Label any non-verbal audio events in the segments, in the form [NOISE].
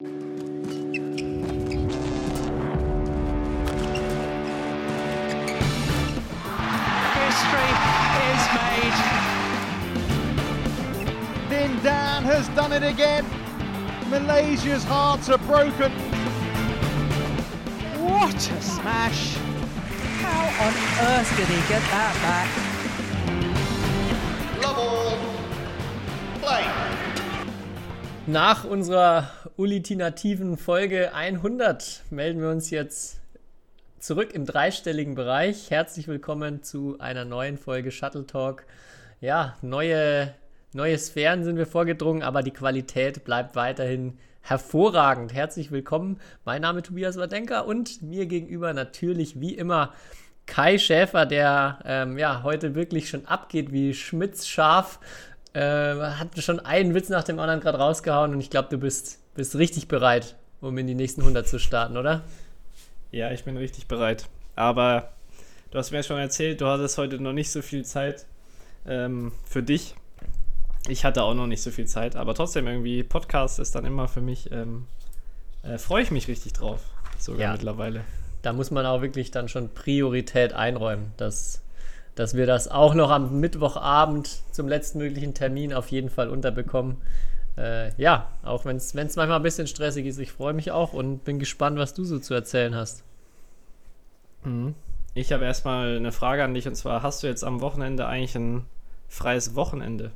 History is made. Din Dan has done it again. Malaysia's hearts are broken. What a smash! How on earth did he get that back? Nach unserer ultimativen Folge 100 melden wir uns jetzt zurück im dreistelligen Bereich. Herzlich willkommen zu einer neuen Folge Shuttle Talk. Ja, neue, neue Sphären sind wir vorgedrungen, aber die Qualität bleibt weiterhin hervorragend. Herzlich willkommen. Mein Name ist Tobias Wadenka und mir gegenüber natürlich wie immer Kai Schäfer, der ähm, ja heute wirklich schon abgeht wie Schmitz scharf. Äh, hat schon einen Witz nach dem anderen gerade rausgehauen und ich glaube, du bist, bist richtig bereit, um in die nächsten 100 zu starten, oder? Ja, ich bin richtig bereit. Aber du hast mir schon erzählt, du hattest heute noch nicht so viel Zeit ähm, für dich. Ich hatte auch noch nicht so viel Zeit, aber trotzdem irgendwie Podcast ist dann immer für mich, ähm, äh, freue ich mich richtig drauf, sogar Ja. mittlerweile. Da muss man auch wirklich dann schon Priorität einräumen, dass, dass wir das auch noch am Mittwochabend zum letzten möglichen Termin auf jeden Fall unterbekommen. Äh, ja, auch wenn es manchmal ein bisschen stressig ist, ich freue mich auch und bin gespannt, was du so zu erzählen hast. Mhm. Ich habe erstmal eine Frage an dich und zwar: Hast du jetzt am Wochenende eigentlich ein freies Wochenende?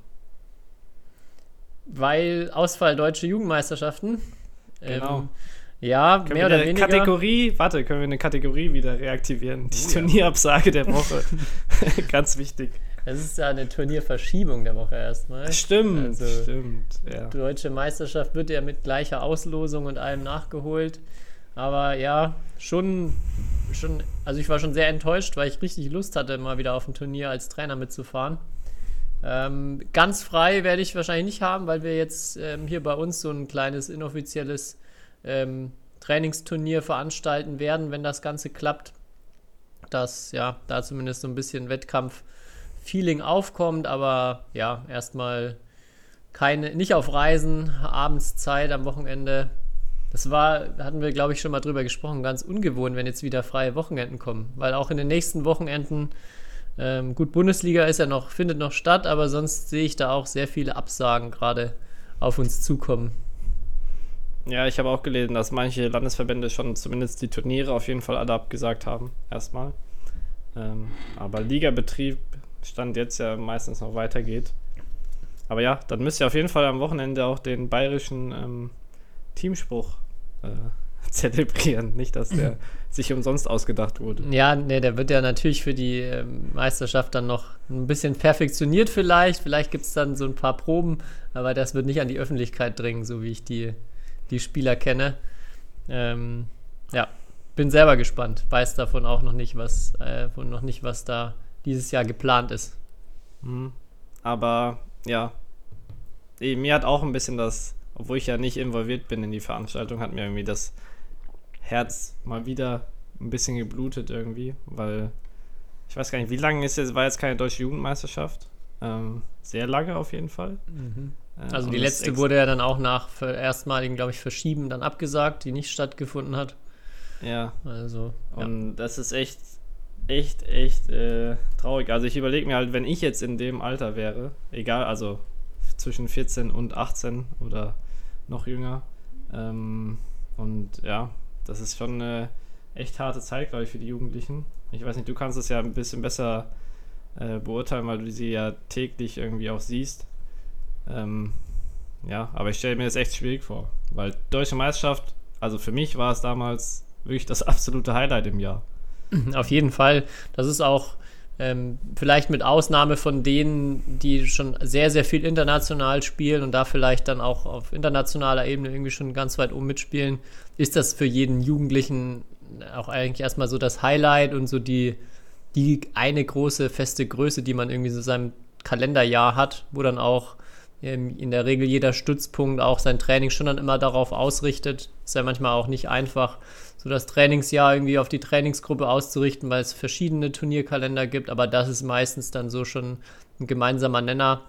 Weil Ausfall deutsche Jugendmeisterschaften. Genau. Ähm, ja, Können mehr oder weniger. Kategorie, warte, können wir eine Kategorie wieder reaktivieren? Die Oh ja. Turnierabsage der Woche. [LAUGHS] Ganz wichtig. Es ist ja eine Turnierverschiebung der Woche erstmal. Stimmt, Also, stimmt. Ja. Die deutsche Meisterschaft wird ja mit gleicher Auslosung und allem nachgeholt. Aber ja, schon, schon, also ich war schon sehr enttäuscht, weil ich richtig Lust hatte, mal wieder auf ein Turnier als Trainer mitzufahren. Ähm, ganz frei werde ich wahrscheinlich nicht haben, weil wir jetzt ähm, hier bei uns so ein kleines inoffizielles ähm, Trainingsturnier veranstalten werden, wenn das Ganze klappt. Dass ja, da zumindest so ein bisschen Wettkampf-Feeling aufkommt, aber ja, erstmal keine, nicht auf Reisen, abends Zeit am Wochenende. Das war, hatten wir, glaube ich, schon mal drüber gesprochen, ganz ungewohnt, wenn jetzt wieder freie Wochenenden kommen. Weil auch in den nächsten Wochenenden, ähm, gut, Bundesliga ist ja noch, findet noch statt, aber sonst sehe ich da auch sehr viele Absagen gerade auf uns zukommen. Ja, ich habe auch gelesen, dass manche Landesverbände schon zumindest die Turniere auf jeden Fall alle abgesagt haben, erstmal. Ähm, aber Ligabetrieb stand jetzt ja meistens noch weitergeht. Aber ja, dann müsst ihr auf jeden Fall am Wochenende auch den bayerischen ähm, Teamspruch äh, [LAUGHS] zelebrieren. Nicht, dass der [LAUGHS] sich umsonst ausgedacht wurde. Ja, ne, der wird ja natürlich für die ähm, Meisterschaft dann noch ein bisschen perfektioniert vielleicht. Vielleicht gibt es dann so ein paar Proben, aber das wird nicht an die Öffentlichkeit dringen, so wie ich die, die Spieler kenne. Ähm, ja, bin selber gespannt. Weiß davon auch noch nicht, was, äh, noch nicht, was da dieses Jahr geplant ist. Mhm. Aber ja, eh, mir hat auch ein bisschen das, obwohl ich ja nicht involviert bin in die Veranstaltung, hat mir irgendwie das Herz mal wieder ein bisschen geblutet irgendwie, weil ich weiß gar nicht, wie lange ist jetzt, war jetzt keine deutsche Jugendmeisterschaft. Ähm, sehr lange auf jeden Fall. Äh, Also und die letzte wurde ja dann auch nach erstmaligen, glaube ich, Verschieben dann abgesagt, die nicht stattgefunden hat. Ja, Also, ja. Und das ist echt, echt, echt äh, traurig. Also ich überlege mir halt, wenn ich jetzt in dem Alter wäre, egal, also zwischen 14 und 18 oder noch jünger. Ähm, und ja, das ist schon eine echt harte Zeit, glaube ich, für die Jugendlichen. Ich weiß nicht, du kannst es ja ein bisschen besser äh, beurteilen, weil du sie ja täglich irgendwie auch siehst. Ähm, ja, aber ich stelle mir das echt schwierig vor, weil Deutsche Meisterschaft, also für mich war es damals wirklich das [LAUGHS] absolute Highlight im Jahr. [CLEARS THROAT] Auf jeden Fall. Das ist auch ähm, vielleicht mit Ausnahme von denen, die schon sehr, sehr viel international spielen und da vielleicht dann auch auf internationaler Ebene irgendwie schon ganz weit oben mitspielen, ist das für jeden Jugendlichen auch eigentlich erstmal so das Highlight und so die, die eine große feste Größe, die man irgendwie so in seinem Kalenderjahr hat, wo dann auch ähm, in der Regel jeder Stützpunkt auch sein Training schon dann immer darauf ausrichtet. Ist ja manchmal auch nicht einfach, so das Trainingsjahr irgendwie auf die Trainingsgruppe auszurichten, weil es verschiedene Turnierkalender gibt, aber das ist meistens dann so schon ein gemeinsamer Nenner.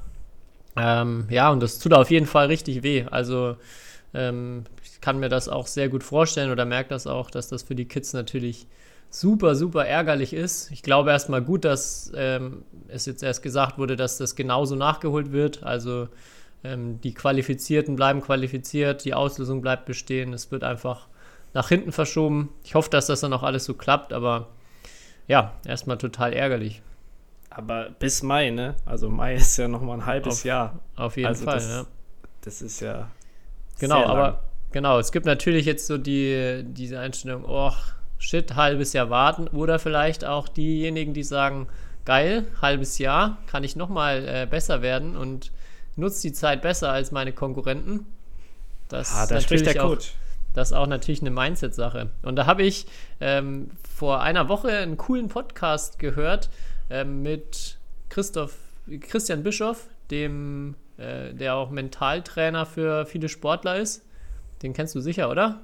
Ähm, ja, und das tut auf jeden Fall richtig weh. Also ähm, kann mir das auch sehr gut vorstellen oder merke das auch, dass das für die Kids natürlich super, super ärgerlich ist. Ich glaube erstmal gut, dass ähm, es jetzt erst gesagt wurde, dass das genauso nachgeholt wird. Also ähm, die Qualifizierten bleiben qualifiziert, die Auslösung bleibt bestehen. Es wird einfach nach hinten verschoben. Ich hoffe, dass das dann auch alles so klappt, aber ja, erstmal total ärgerlich. Aber bis Mai, ne? Also Mai ist ja nochmal ein halbes Auf- Jahr. Auf jeden Also Fall, das, ja. das ist ja. Genau, sehr lang. aber genau, es gibt natürlich jetzt so die, diese Einstellung, oh, shit, halbes Jahr warten. Oder vielleicht auch diejenigen, die sagen, geil, halbes Jahr, kann ich nochmal äh, besser werden und nutze die Zeit besser als meine Konkurrenten. Das Ah, da spricht der auch, Coach. Das ist auch natürlich eine Mindset-Sache. Und da habe ich ähm, vor einer Woche einen coolen Podcast gehört ähm, mit Christoph, Christian Bischoff, dem, äh, der auch Mentaltrainer für viele Sportler ist. Den kennst du sicher, oder?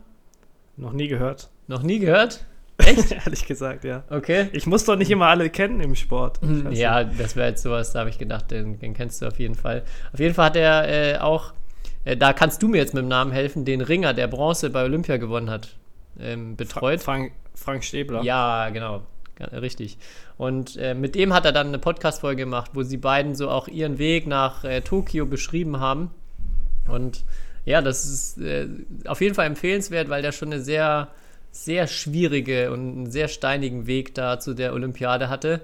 Noch nie gehört. Noch nie gehört? [LAUGHS] Echt? Ehrlich gesagt, ja. Okay. Ich muss doch nicht immer alle kennen im Sport. Weiß Ja, das wäre jetzt sowas, da habe ich gedacht, den, den kennst du auf jeden Fall. Auf jeden Fall hat er äh, auch, äh, da kannst du mir jetzt mit dem Namen helfen, den Ringer, der Bronze bei Olympia gewonnen hat, ähm, betreut. Frank, Frank Stäbler. Ja, genau. Richtig. Und äh, mit dem hat er dann eine Podcast-Folge gemacht, wo sie beiden so auch ihren Weg nach äh, Tokio beschrieben haben. Und ja, das ist äh, auf jeden Fall empfehlenswert, weil der schon eine sehr, sehr schwierige und einen sehr steinigen Weg da zu der Olympiade hatte.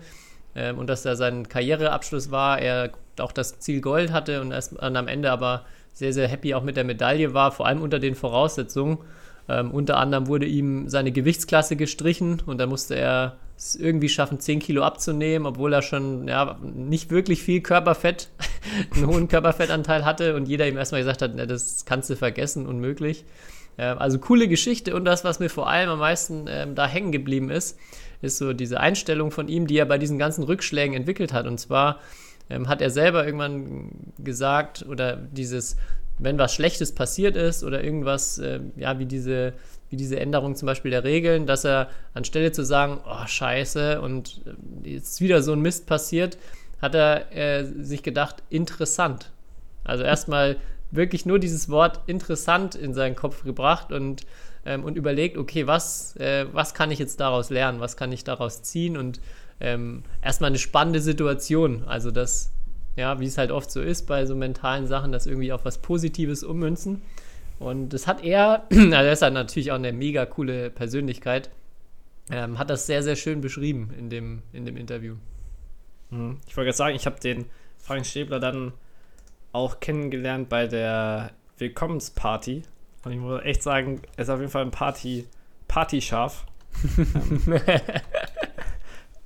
Ähm, und dass da sein Karriereabschluss war, er auch das Ziel Gold hatte und erst und am Ende aber sehr, sehr happy auch mit der Medaille war, vor allem unter den Voraussetzungen. Ähm, unter anderem wurde ihm seine Gewichtsklasse gestrichen und da musste er es irgendwie schaffen, 10 Kilo abzunehmen, obwohl er schon ja, nicht wirklich viel Körperfett, [LAUGHS] einen hohen Körperfettanteil hatte und jeder ihm erstmal gesagt hat, na, das kannst du vergessen, unmöglich. Ähm, also coole Geschichte und das, was mir vor allem am meisten ähm, da hängen geblieben ist, ist so diese Einstellung von ihm, die er bei diesen ganzen Rückschlägen entwickelt hat. Und zwar ähm, hat er selber irgendwann gesagt oder dieses, wenn was Schlechtes passiert ist oder irgendwas, äh, ja, wie diese, wie diese Änderung zum Beispiel der Regeln, dass er anstelle zu sagen, oh scheiße und äh, jetzt ist wieder so ein Mist passiert, hat er äh, sich gedacht, interessant. Also erstmal wirklich nur dieses Wort interessant in seinen Kopf gebracht und, ähm, und überlegt, okay, was, äh, was kann ich jetzt daraus lernen, was kann ich daraus ziehen und ähm, erstmal eine spannende Situation. Also das, ja, wie es halt oft so ist bei so mentalen Sachen, das irgendwie auf was Positives ummünzen. Und das hat er, [CLEARS THROAT] also er ist halt natürlich auch eine mega coole Persönlichkeit, ähm, hat das sehr, sehr schön beschrieben in dem, in dem Interview. Mhm. Ich wollte gerade sagen, ich habe den Frank Stäbler dann auch kennengelernt bei der Willkommensparty. Und ich muss echt sagen, er ist auf jeden Fall ein Party, Partyschaf. [LAUGHS] ähm,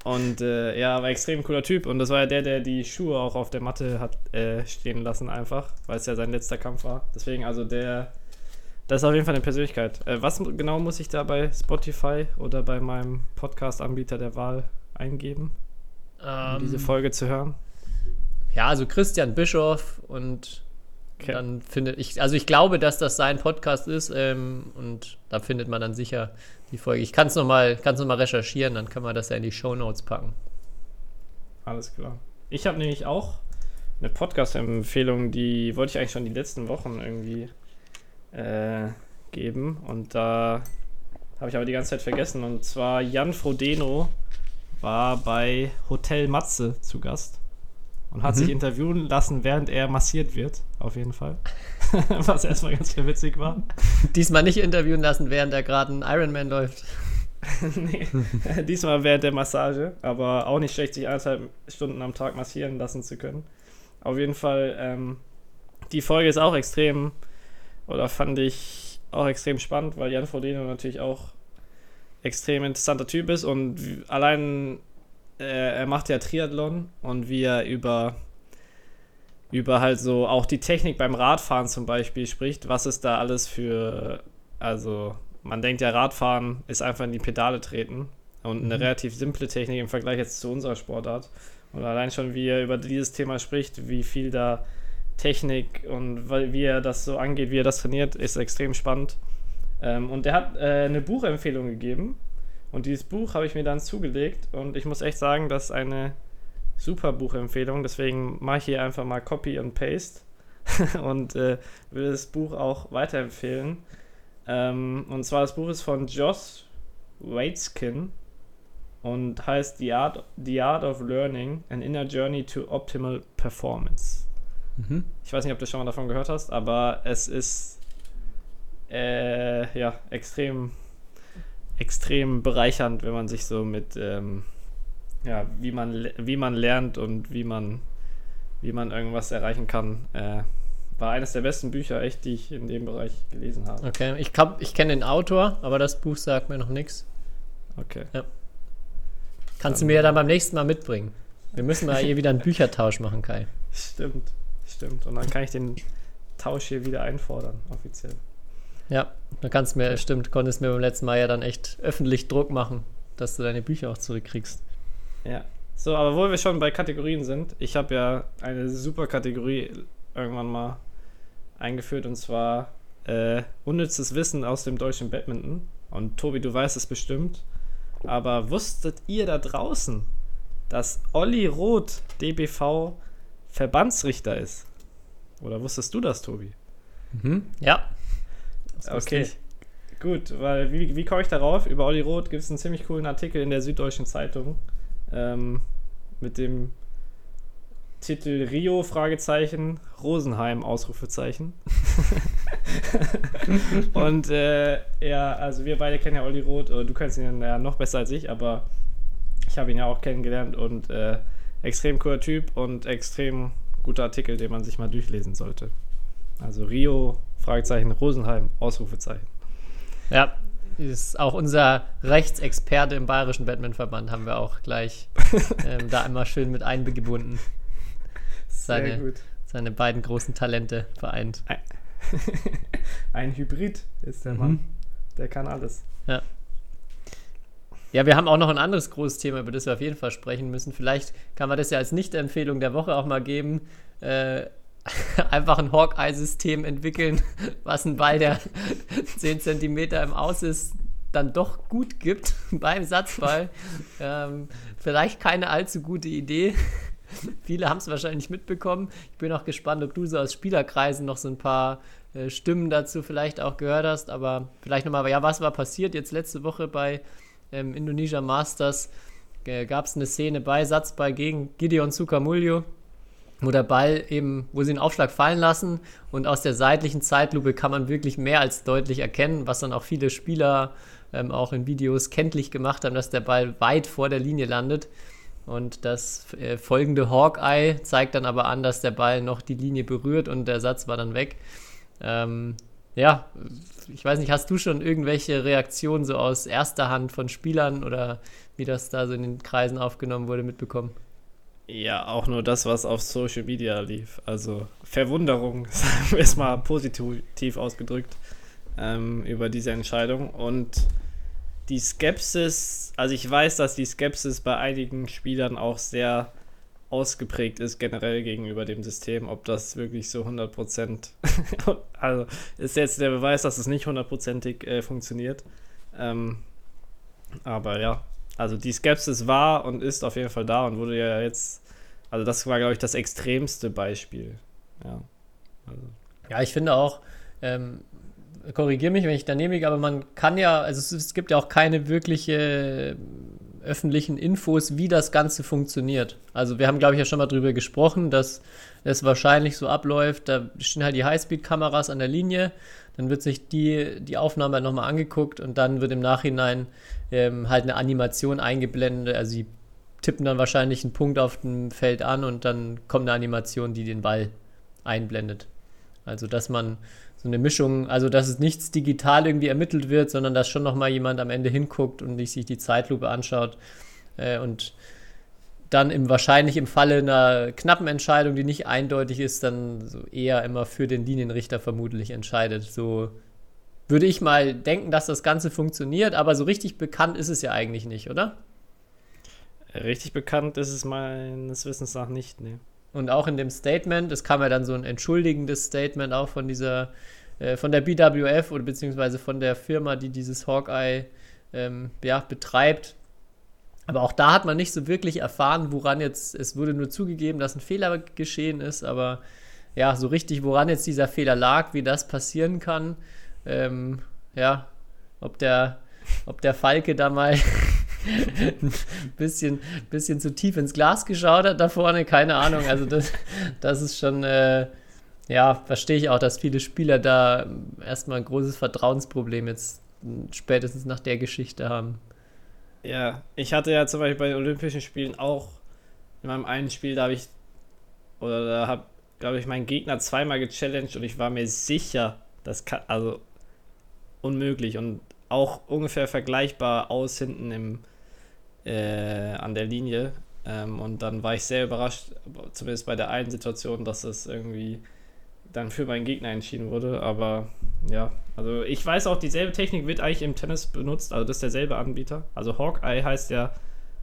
und äh, ja, war extrem cooler Typ. Und das war ja der, der die Schuhe auch auf der Matte hat äh, stehen lassen, einfach, weil es ja sein letzter Kampf war. Deswegen, also der, das ist auf jeden Fall eine Persönlichkeit. Äh, was genau muss ich da bei Spotify oder bei meinem Podcast-Anbieter der Wahl eingeben, um Ähm, diese Folge zu hören? Ja, also Christian Bischoff und Okay. dann findet ich, also ich glaube, dass das sein Podcast ist ähm, und da findet man dann sicher die Folge. Ich kann es nochmal noch mal recherchieren, dann können wir das ja in die Show Notes packen. Alles klar. Ich habe nämlich auch eine Podcast-Empfehlung, die wollte ich eigentlich schon die letzten Wochen irgendwie äh, geben. Und da habe ich aber die ganze Zeit vergessen. Und zwar Jan Frodeno war bei Hotel Matze zu Gast und hat Mhm. sich interviewen lassen, während er massiert wird. Auf jeden Fall. [LAUGHS] Was erstmal ganz schön witzig war. Diesmal nicht interviewen lassen, während er gerade ein Ironman läuft. [LAUGHS] nee, [LAUGHS] diesmal während der Massage, aber auch nicht schlecht, sich eineinhalb Stunden am Tag massieren lassen zu können. Auf jeden Fall, ähm, die Folge ist auch extrem, oder fand ich auch extrem spannend, weil Jan Frodeno natürlich auch extrem interessanter Typ ist und allein er macht ja Triathlon und wie er über über halt so auch die Technik beim Radfahren zum Beispiel spricht, was ist da alles für, also man denkt ja, Radfahren ist einfach in die Pedale treten und eine Mhm. relativ simple Technik im Vergleich jetzt zu unserer Sportart. Und allein schon, wie er über dieses Thema spricht, wie viel da Technik und wie er das so angeht, wie er das trainiert, ist extrem spannend. Ähm, und er hat äh, eine Buchempfehlung gegeben. Und dieses Buch habe ich mir dann zugelegt. Und ich muss echt sagen, das ist eine super Buchempfehlung. Deswegen mache ich hier einfach mal Copy und Paste [LAUGHS] und äh, will das Buch auch weiterempfehlen. Ähm, und zwar das Buch ist von Josh Waitzkin und heißt The Art, The Art of Learning, An Inner Journey to Optimal Performance. Mhm. Ich weiß nicht, ob du schon mal davon gehört hast, aber es ist äh, ja extrem, extrem bereichernd, wenn man sich so mit ähm, ja, wie man, wie man lernt und wie man, wie man irgendwas erreichen kann. Äh, war eines der besten Bücher, echt, die ich in dem Bereich gelesen habe. Okay, ich, glaub, ich kenne den Autor, aber das Buch sagt mir noch nichts. Okay. Kannst du mir ja dann beim nächsten Mal mitbringen. Wir müssen mal hier wieder einen Büchertausch machen, Kai. [LAUGHS] Stimmt, stimmt. Und dann kann ich den Tausch hier wieder einfordern, offiziell. Ja, dann kannst du mir, stimmt, konntest mir beim letzten Mal ja dann echt öffentlich Druck machen, dass du deine Bücher auch zurückkriegst. Ja. So, aber wo wir schon bei Kategorien sind, ich habe ja eine super Kategorie irgendwann mal eingeführt und zwar äh, unnützes Wissen aus dem deutschen Badminton. Und Tobi, du weißt es bestimmt. Aber wusstet ihr da draußen, dass Olli Roth DBV Verbandsrichter ist? Oder wusstest du das, Tobi? Mhm. Ja. Okay. Gut, weil wie, wie komme ich darauf? Über Olli Roth gibt es einen ziemlich coolen Artikel in der Süddeutschen Zeitung ähm, mit dem Titel Rio Fragezeichen Rosenheim Ausrufezeichen. [LAUGHS] Und äh, ja, also wir beide kennen ja Olli Roth, oder du kennst ihn ja noch besser als ich, aber ich habe ihn ja auch kennengelernt und äh, extrem cooler Typ und extrem guter Artikel, den man sich mal durchlesen sollte. Also Rio Fragezeichen Rosenheim Ausrufezeichen. Ja, ist auch unser Rechtsexperte im Bayerischen Batman-Verband, haben wir auch gleich [LAUGHS] ähm, da immer schön mit eingebunden. Seine, gut. seine beiden großen Talente vereint. [LAUGHS] Ein Hybrid ist der Mhm. Mann. Der kann alles. Ja, wir haben auch noch ein anderes großes Thema, über das wir auf jeden Fall sprechen müssen. Vielleicht kann man das ja als Nicht-Empfehlung der Woche auch mal geben. Äh, [LAUGHS] einfach ein Hawkeye-System entwickeln, [LAUGHS] was ein Ball, der [LAUGHS] 10 cm im Aus ist, dann doch gut gibt beim Satzball. Ähm, vielleicht keine allzu gute Idee. Viele haben es wahrscheinlich mitbekommen. Ich bin auch gespannt, ob du so aus Spielerkreisen noch so ein paar äh, Stimmen dazu vielleicht auch gehört hast. Aber vielleicht nochmal, ja, was war passiert jetzt letzte Woche bei ähm, Indonesia Masters? Äh, Gab es eine Szene bei Satzball gegen Gideon Sukamuljo, wo der Ball eben, wo sie den Aufschlag fallen lassen und aus der seitlichen Zeitlupe kann man wirklich mehr als deutlich erkennen, was dann auch viele Spieler ähm, auch in Videos kenntlich gemacht haben, dass der Ball weit vor der Linie landet. Und das äh, folgende Hawkeye zeigt dann aber an, dass der Ball noch die Linie berührt und der Satz war dann weg. Ähm, ja, ich weiß nicht, hast du schon irgendwelche Reaktionen so aus erster Hand von Spielern oder wie das da so in den Kreisen aufgenommen wurde, mitbekommen? Ja, auch nur das, was auf Social Media lief. Also Verwunderung, [LAUGHS] sagen wir es mal positiv ausgedrückt, ähm, über diese Entscheidung. Und die Skepsis, also ich weiß, dass die Skepsis bei einigen Spielern auch sehr ausgeprägt ist, generell gegenüber dem System, ob das wirklich so 100%, [LAUGHS] also ist jetzt der Beweis, dass es nicht hundertprozentig äh, funktioniert. Ähm, aber ja, also die Skepsis war und ist auf jeden Fall da und wurde ja jetzt, also das war, glaube ich, das extremste Beispiel. Ja. Also, Ja, ich finde auch, ähm, korrigiere mich, wenn ich daneben liege, aber man kann ja, also es, es gibt ja auch keine wirkliche äh, öffentlichen Infos, wie das Ganze funktioniert. Also wir haben, glaube ich, ja schon mal drüber gesprochen, dass es wahrscheinlich so abläuft, da stehen halt die Highspeed-Kameras an der Linie, dann wird sich die, die Aufnahme nochmal angeguckt und dann wird im Nachhinein ähm, halt eine Animation eingeblendet, also sie tippen dann wahrscheinlich einen Punkt auf dem Feld an und dann kommt eine Animation, die den Ball einblendet. Also, dass man so eine Mischung, also dass es nichts digital irgendwie ermittelt wird, sondern dass schon nochmal jemand am Ende hinguckt und sich die Zeitlupe anschaut äh, und dann im wahrscheinlich im Falle einer knappen Entscheidung, die nicht eindeutig ist, dann so eher immer für den Linienrichter vermutlich entscheidet. So würde ich mal denken, dass das Ganze funktioniert, aber so richtig bekannt ist es ja eigentlich nicht, oder? richtig bekannt ist es meines Wissens nach nicht, ne. Und auch in dem Statement, es kam ja dann so ein entschuldigendes Statement auch von dieser, äh, von der BWF oder beziehungsweise von der Firma, die dieses Hawkeye ähm, ja, betreibt. Aber auch da hat man nicht so wirklich erfahren, woran jetzt, es wurde nur zugegeben, dass ein Fehler geschehen ist, aber ja, so richtig, woran jetzt dieser Fehler lag, wie das passieren kann, ähm, ja, ob der, ob der Falke da mal ein [LAUGHS] bisschen, bisschen zu tief ins Glas geschaut hat da vorne, keine Ahnung. Also das, das ist schon, äh, ja, verstehe ich auch, dass viele Spieler da erstmal ein großes Vertrauensproblem jetzt spätestens nach der Geschichte haben. Ja, ich hatte ja zum Beispiel bei den Olympischen Spielen auch in meinem einen Spiel, da habe ich, oder da habe, glaube ich, meinen Gegner zweimal gechallenged und ich war mir sicher, das kann, also unmöglich und auch ungefähr vergleichbar aus hinten im, äh, an der Linie. Ähm, und dann war ich sehr überrascht, zumindest bei der einen Situation, dass es irgendwie dann für meinen Gegner entschieden wurde. Aber ja, also ich weiß auch, dieselbe Technik wird eigentlich im Tennis benutzt. Also das ist derselbe Anbieter. Also Hawkeye heißt ja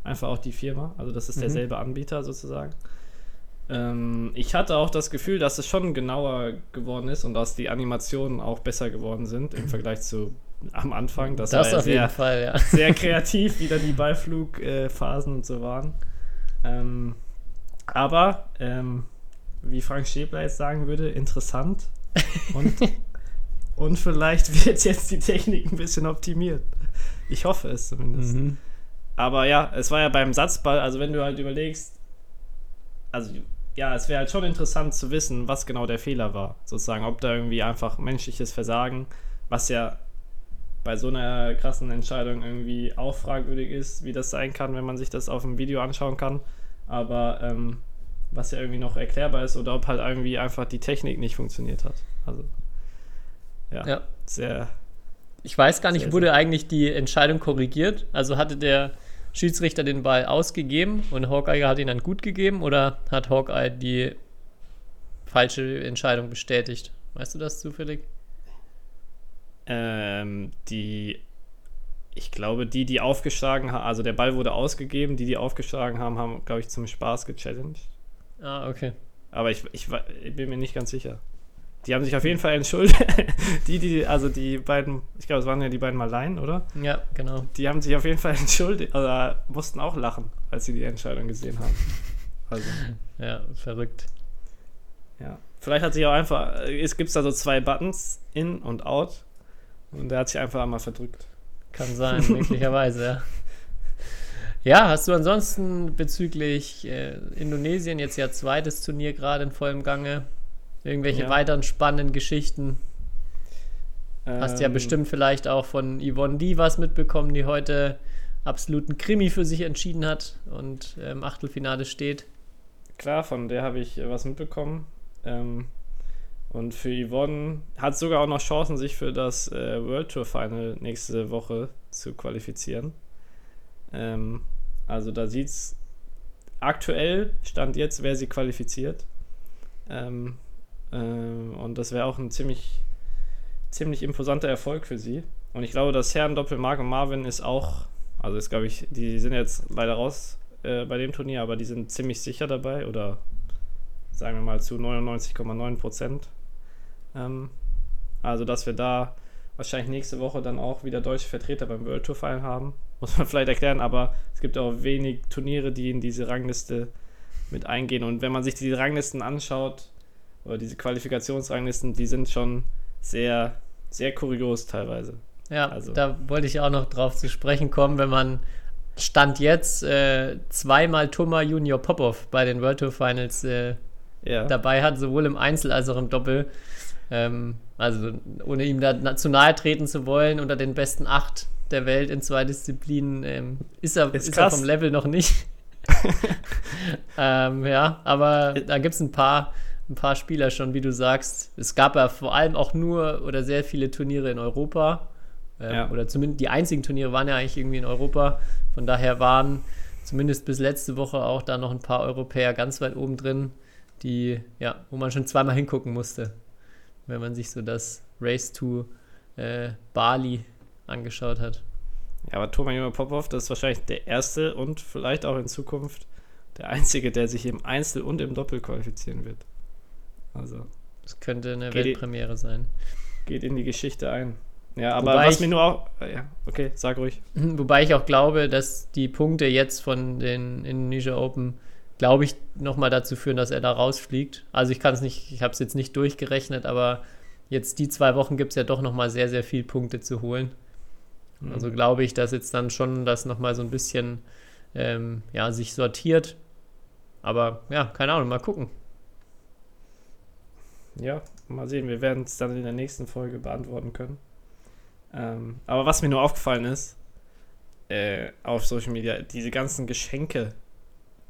einfach auch die Firma. Also das ist derselbe mhm. Anbieter sozusagen. Ähm, ich hatte auch das Gefühl, dass es schon genauer geworden ist und dass die Animationen auch besser geworden sind im Vergleich zu am Anfang. Das, das war auf sehr, jeden Fall, ja. [LAUGHS] sehr kreativ, wie da die Ballflugphasen äh, und so waren. Ähm, aber, ähm, wie Frank Schäbler jetzt sagen würde, interessant. Und, [LAUGHS] und vielleicht [LAUGHS] wird jetzt die Technik ein bisschen optimiert. Ich hoffe es zumindest. Mhm. Aber ja, es war ja beim Satzball, also wenn du halt überlegst, also ja, es wäre halt schon interessant zu wissen, was genau der Fehler war, sozusagen, ob da irgendwie einfach menschliches Versagen, was ja bei so einer krassen Entscheidung irgendwie auch fragwürdig ist, wie das sein kann, wenn man sich das auf dem Video anschauen kann. Aber ähm, was ja irgendwie noch erklärbar ist oder ob halt irgendwie einfach die Technik nicht funktioniert hat. Also ja, ja. sehr. Ich weiß gar nicht, sehr, wurde sehr eigentlich die Entscheidung korrigiert? Also hatte der Schiedsrichter den Ball ausgegeben und Hawkeye hat ihn dann gut gegeben oder hat Hawkeye die falsche Entscheidung bestätigt? Weißt du das zufällig? Ähm, die, ich glaube, die, die aufgeschlagen haben, also der Ball wurde ausgegeben, die, die aufgeschlagen haben, haben, glaube ich, zum Spaß gechallenged. Ah, okay. Aber ich, ich, ich bin mir nicht ganz sicher. Die haben sich auf jeden Fall entschuldigt. [LAUGHS] die, die, also die beiden, ich glaube, es waren ja die beiden Maleien, oder? Ja, genau. Die haben sich auf jeden Fall [LAUGHS] entschuldigt, oder mussten auch lachen, als sie die Entscheidung gesehen haben. Also. [LAUGHS] Ja, verrückt. Ja. Vielleicht hat sich auch einfach, es gibt da so zwei Buttons, in und out. Und der hat sich einfach einmal verdrückt. Kann sein, möglicherweise, ja. Ja, hast du ansonsten bezüglich äh, Indonesien jetzt ja zweites Turnier gerade in vollem Gange? Irgendwelche ja. weiteren spannenden Geschichten? Ähm, hast ja bestimmt vielleicht auch von Yvonne D was mitbekommen, die heute absoluten Krimi für sich entschieden hat und im Achtelfinale steht. Klar, von der habe ich was mitbekommen. Ähm, und für Yvonne hat sogar auch noch Chancen, sich für das äh, World Tour Final nächste Woche zu qualifizieren. Ähm, also da sieht es aktuell, Stand jetzt, wäre sie qualifiziert. Ähm, äh, und das wäre auch ein ziemlich, ziemlich imposanter Erfolg für sie. Und ich glaube, das Herren-Doppel Mark und Marvin ist auch, also ist glaube ich, die sind jetzt leider raus äh, bei dem Turnier, aber die sind ziemlich sicher dabei oder sagen wir mal zu 99,9 Prozent. Ähm, also, dass wir da wahrscheinlich nächste Woche dann auch wieder deutsche Vertreter beim World Tour Final haben. [LAUGHS] Muss man vielleicht erklären, aber es gibt auch wenig Turniere, die in diese Rangliste mit eingehen. Und wenn man sich die Ranglisten anschaut, oder diese Qualifikationsranglisten, die sind schon sehr, sehr kurios teilweise. Ja, also. da wollte ich auch noch drauf zu sprechen kommen, wenn man Stand jetzt äh, zweimal Thomas Junior Popov bei den World Tour Finals äh, ja. dabei hat, sowohl im Einzel als auch im Doppel. Ähm, also ohne ihm da zu nahe treten zu wollen, unter den besten acht der Welt in zwei Disziplinen ähm, ist, er, ist, ist er vom Level noch nicht. [LAUGHS] [LAUGHS] ähm, ja, aber da gibt es ein paar, ein paar Spieler schon, wie du sagst. Es gab ja vor allem auch nur oder sehr viele Turniere in Europa. Ähm, ja. Oder zumindest die einzigen Turniere waren ja eigentlich irgendwie in Europa. Von daher waren zumindest bis letzte Woche auch da noch ein paar Europäer ganz weit oben drin, die, ja, wo man schon zweimal hingucken musste wenn man sich so das Race to äh, Bali angeschaut hat. Ja, aber Thomas Popov, das ist wahrscheinlich der erste und vielleicht auch in Zukunft der einzige, der sich im Einzel und im Doppel qualifizieren wird. Also. Das könnte eine Weltpremiere in, sein. Geht in die Geschichte ein. Ja, aber Wobei was ich, mir nur auch. Ja, okay, sag ruhig. [LAUGHS] Wobei ich auch glaube, dass die Punkte jetzt von den Indonesia Open glaube ich, nochmal dazu führen, dass er da rausfliegt. Also ich kann es nicht, ich habe es jetzt nicht durchgerechnet, aber jetzt die zwei Wochen gibt es ja doch nochmal sehr, sehr viel Punkte zu holen. Mhm. Also glaube ich, dass jetzt dann schon das nochmal so ein bisschen ähm, ja, sich sortiert. Aber ja, keine Ahnung, mal gucken. Ja, mal sehen. Wir werden es dann in der nächsten Folge beantworten können. Ähm, aber was mir nur aufgefallen ist, äh, auf Social Media, diese ganzen Geschenke,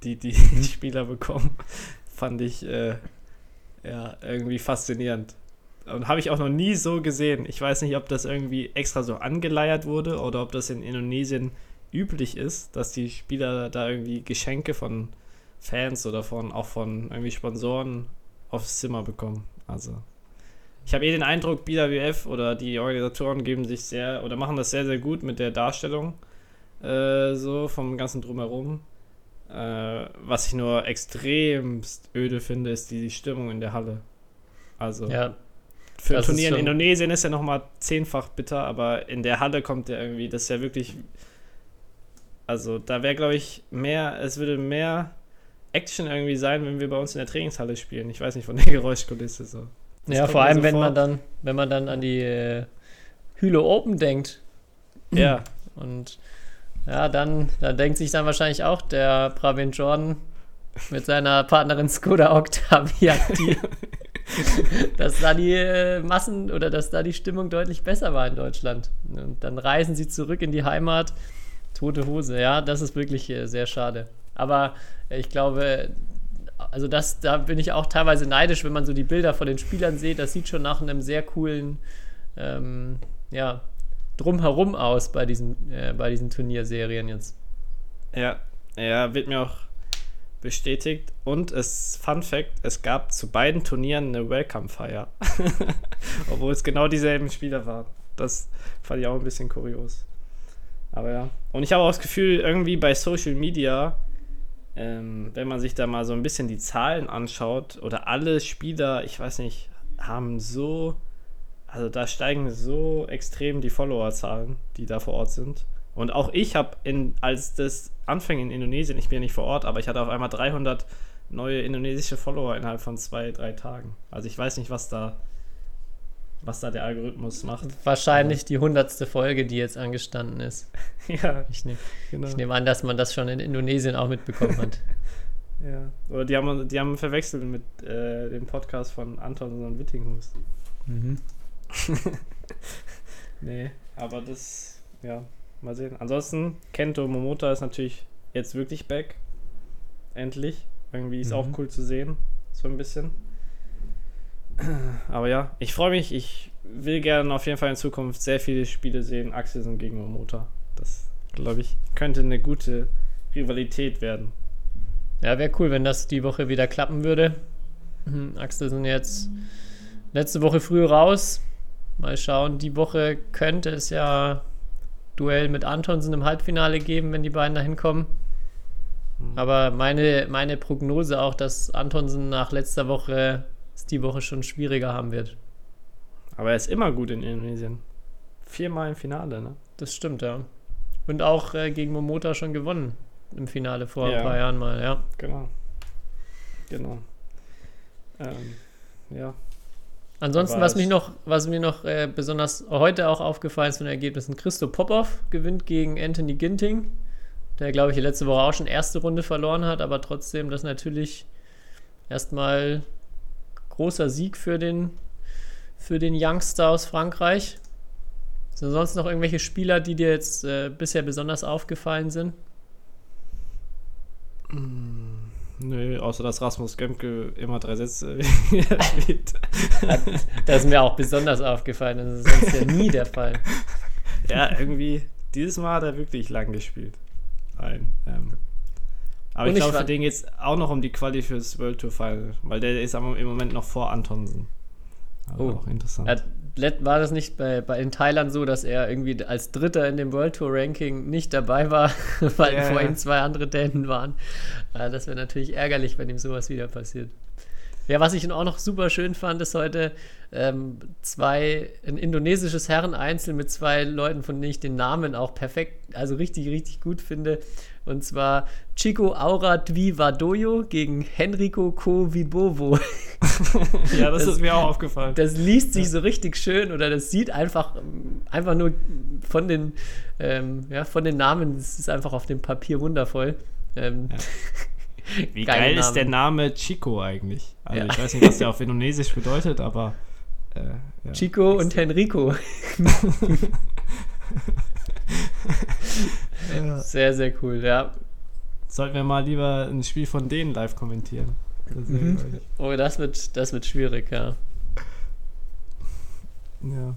die die [LAUGHS] Spieler bekommen, [LAUGHS] fand ich äh, ja irgendwie faszinierend. Und habe ich auch noch nie so gesehen. Ich weiß nicht, ob das irgendwie extra so angeleiert wurde oder ob das in Indonesien üblich ist, dass die Spieler da irgendwie Geschenke von Fans oder von auch von irgendwie Sponsoren aufs Zimmer bekommen. Also ich habe eh den Eindruck, BWF oder die Organisatoren geben sich sehr oder machen das sehr, sehr gut mit der Darstellung äh, so vom ganzen Drumherum. Äh, was ich nur extremst öde finde, ist die Stimmung in der Halle. Also Ja, für ein Turnier in Indonesien ist ja nochmal zehnfach bitter, aber in der Halle kommt ja irgendwie, das ist ja wirklich. Also da wäre, glaube ich, mehr, es würde mehr Action irgendwie sein, wenn wir bei uns in der Trainingshalle spielen. Ich weiß nicht, von der [LAUGHS] Geräuschkulisse so. Das ja vor allem, wenn man dann, wenn man dann an die äh, Hülo Open denkt. Ja, [CLEARS THROAT] Und ja, dann, dann denkt sich dann wahrscheinlich auch der Pravin Jordan mit seiner Partnerin Skoda Octavian, [LAUGHS] dass da die äh, Massen oder dass da die Stimmung deutlich besser war in Deutschland. Und dann reisen sie zurück in die Heimat. Tote Hose, ja, das ist wirklich äh, sehr schade. Aber äh, ich glaube, also das, da bin ich auch teilweise neidisch, wenn man so die Bilder von den Spielern sieht. Das sieht schon nach einem sehr coolen, ähm, ja, drumherum aus bei diesen, äh, bei diesen Turnierserien jetzt. ja, ja, wird mir auch bestätigt. Und es, Fun Fact, es gab zu beiden Turnieren eine Welcome-Feier. [LAUGHS] Obwohl es genau dieselben Spieler waren. Das fand ich auch ein bisschen kurios. Aber ja. Und ich habe auch das Gefühl, irgendwie bei Social Media, ähm, wenn man sich da mal so ein bisschen die Zahlen anschaut, oder alle Spieler, ich weiß nicht, haben so, also da steigen so extrem die Followerzahlen, die da vor Ort sind. Und auch ich habe, als das anfing in Indonesien, ich bin ja nicht vor Ort, aber ich hatte auf einmal 300 neue indonesische Follower innerhalb von zwei, drei Tagen. Also ich weiß nicht, was da, was da der Algorithmus macht. Wahrscheinlich die hundertste Folge, die jetzt angestanden ist. [LAUGHS] ja, Ich nehme genau. nehm an, dass man das schon in Indonesien auch mitbekommen hat. [LAUGHS] Ja. Oder die haben, die haben verwechselt mit äh, dem Podcast von Anton und Wittinghus. Mhm. [LAUGHS] Nee, aber das, ja, mal sehen. Ansonsten, Kento Momota ist natürlich jetzt wirklich back. Endlich. Irgendwie ist auch Mhm. cool zu sehen. So ein bisschen. Aber ja, ich freue mich. Ich will gerne auf jeden Fall in Zukunft sehr viele Spiele sehen. Axelsen gegen Momota. Das, glaube ich, könnte eine gute Rivalität werden. Ja, wäre cool, wenn das die Woche wieder klappen würde. Mhm, Axel sind jetzt letzte Woche früh raus. Mal schauen, die Woche könnte es ja Duell mit Antonsen im Halbfinale geben, wenn die beiden da hinkommen. Mhm. Aber meine, meine Prognose auch, dass Antonsen nach letzter Woche es die Woche schon schwieriger haben wird. Aber er ist immer gut in Indonesien. Viermal im Finale, ne? Das stimmt, ja. Und auch äh, gegen Momota schon gewonnen im Finale vor Ja. ein paar Jahren mal, ja. Genau. Genau. Ähm, ja. Ansonsten, was mich noch, was mir noch äh, besonders heute auch aufgefallen ist von den Ergebnissen, Christo Popov gewinnt gegen Anthony Ginting, der, glaube ich, letzte Woche auch schon erste Runde verloren hat, aber trotzdem das natürlich erstmal großer Sieg für den, für den Youngster aus Frankreich. Sind sonst noch irgendwelche Spieler, die dir jetzt äh, bisher besonders aufgefallen sind? Nö, außer dass Rasmus Gemke immer drei Sätze [LAUGHS] spielt. Das ist mir auch besonders aufgefallen, das ist sonst ja nie der Fall. ja, irgendwie, dieses Mal hat er wirklich lang gespielt. Ein, ähm, aber Und ich glaube, für den geht es auch noch um die Quali fürs World Tour Final, weil der ist am- im Moment noch vor Antonsen. Also Oh. auch interessant. Let- war das nicht bei, bei in Thailand so, dass er irgendwie als Dritter in dem World Tour Ranking nicht dabei war, [LAUGHS] weil Ja, vor ihm zwei andere Dänen waren? Ja, das wäre natürlich ärgerlich, wenn ihm sowas wieder passiert. Ja, was ich auch noch super schön fand, ist heute ähm, zwei, ein indonesisches Herreneinzel mit zwei Leuten, von denen ich den Namen auch perfekt, also richtig, richtig gut finde. Und zwar Chico Aura Dwi Vadoyo gegen Henrico Ko Vibovo. [LAUGHS] ja, das, Das- ist mir auch aufgefallen. Das liest sich so richtig schön oder das sieht einfach, einfach nur von den, ähm, ja, von den Namen, es ist einfach auf dem Papier wundervoll. Ähm, [LAUGHS] Wie geile geil ist Namen. der Name Chico eigentlich? Also Ja. ich weiß nicht, was der [LAUGHS] auf Indonesisch bedeutet, aber äh, ja. Chico und Henrico. Sehr, sehr cool, ja. Sollten wir mal lieber ein Spiel von denen live kommentieren. Das Mhm. Oh, das wird, das wird schwierig, ja. Ja.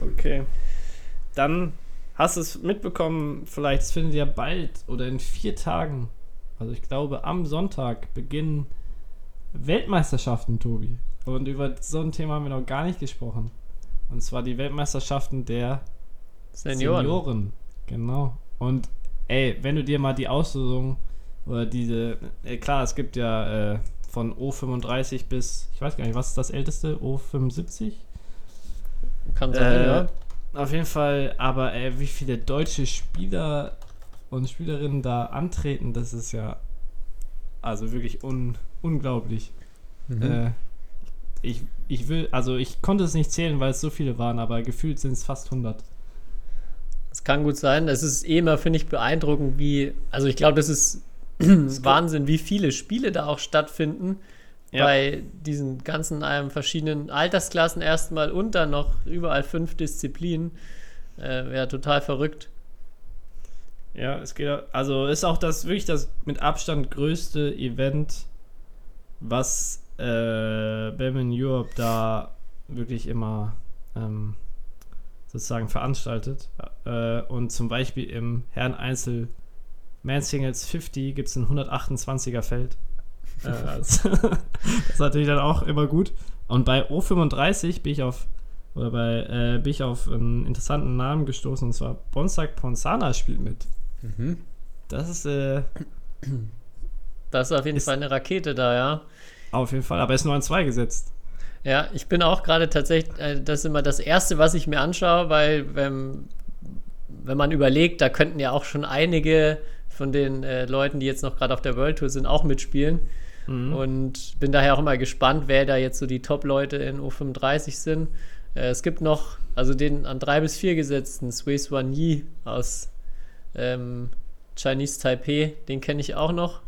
Okay. Dann hast du es mitbekommen, vielleicht, es findet ja bald oder in vier Tagen, also ich glaube am Sonntag beginnen Weltmeisterschaften, Tobi. Und über so ein Thema haben wir noch gar nicht gesprochen. Und zwar die Weltmeisterschaften der Senioren. Senioren. Genau. Und ey, wenn du dir mal die Auslosung oder diese, äh, klar, es gibt ja äh, von O35 bis, ich weiß gar nicht, was ist das älteste? O75? Kann sein, Äh, ja. Auf jeden Fall, aber ey, wie viele deutsche Spieler und Spielerinnen da antreten, das ist ja also wirklich un, unglaublich. Mhm. Äh, ich, ich will, also ich konnte es nicht zählen, weil es so viele waren, aber gefühlt sind es fast 100. Es kann gut sein. Es ist eh immer, finde ich, beeindruckend, wie, also ich glaube, das ist [CLEARS THROAT] Wahnsinn, wie viele Spiele da auch stattfinden. Ja. Bei diesen ganzen ähm, verschiedenen Altersklassen erstmal und dann noch überall fünf Disziplinen. Äh, ja, total verrückt. Ja, es geht, also ist auch das wirklich das mit Abstand größte Event, was äh, Batman Europe da wirklich immer ähm, sozusagen veranstaltet. Äh, und zum Beispiel im Herren-Einzel Man Singles 50 gibt es ein 128er Feld. Äh, [LAUGHS] das, das [LAUGHS] ist natürlich dann auch immer gut. Und bei O35 bin ich auf oder bei äh, bin ich auf einen interessanten Namen gestoßen und zwar Bonsak Ponsana spielt mit. Das ist äh, Das ist auf jeden Ist- Fall eine Rakete da, ja. auf jeden Fall, aber er ist nur an zwei gesetzt. Ja, ich bin auch gerade tatsächlich, äh, das ist immer das Erste, was ich mir anschaue, weil wenn, wenn man überlegt, da könnten ja auch schon einige von den äh, Leuten, die jetzt noch gerade auf der World Tour sind, auch mitspielen. Mhm. Und bin daher auch immer gespannt, wer da jetzt so die Top-Leute in O35 sind. Äh, es gibt noch, also den an drei bis vier gesetzten, Sui Swan Yi aus ähm, Chinese Taipei, den kenne ich auch noch.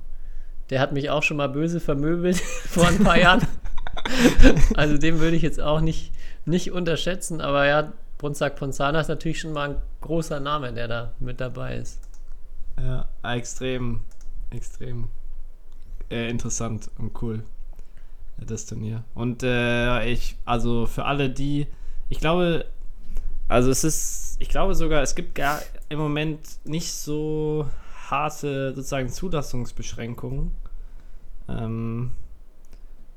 Der hat mich auch schon mal böse vermöbelt [LAUGHS] vor ein paar Jahren. [LAUGHS] [LAUGHS] Also den würde ich jetzt auch nicht, nicht unterschätzen, aber ja, Brunzak Ponzana ist natürlich schon mal ein großer Name, der da mit dabei ist. Ja, extrem, extrem äh, interessant und cool, das Turnier. Und äh, ich, also für alle, die, ich glaube, also es ist, ich glaube sogar, es gibt gar im Moment nicht so harte sozusagen Zulassungsbeschränkungen. Ähm,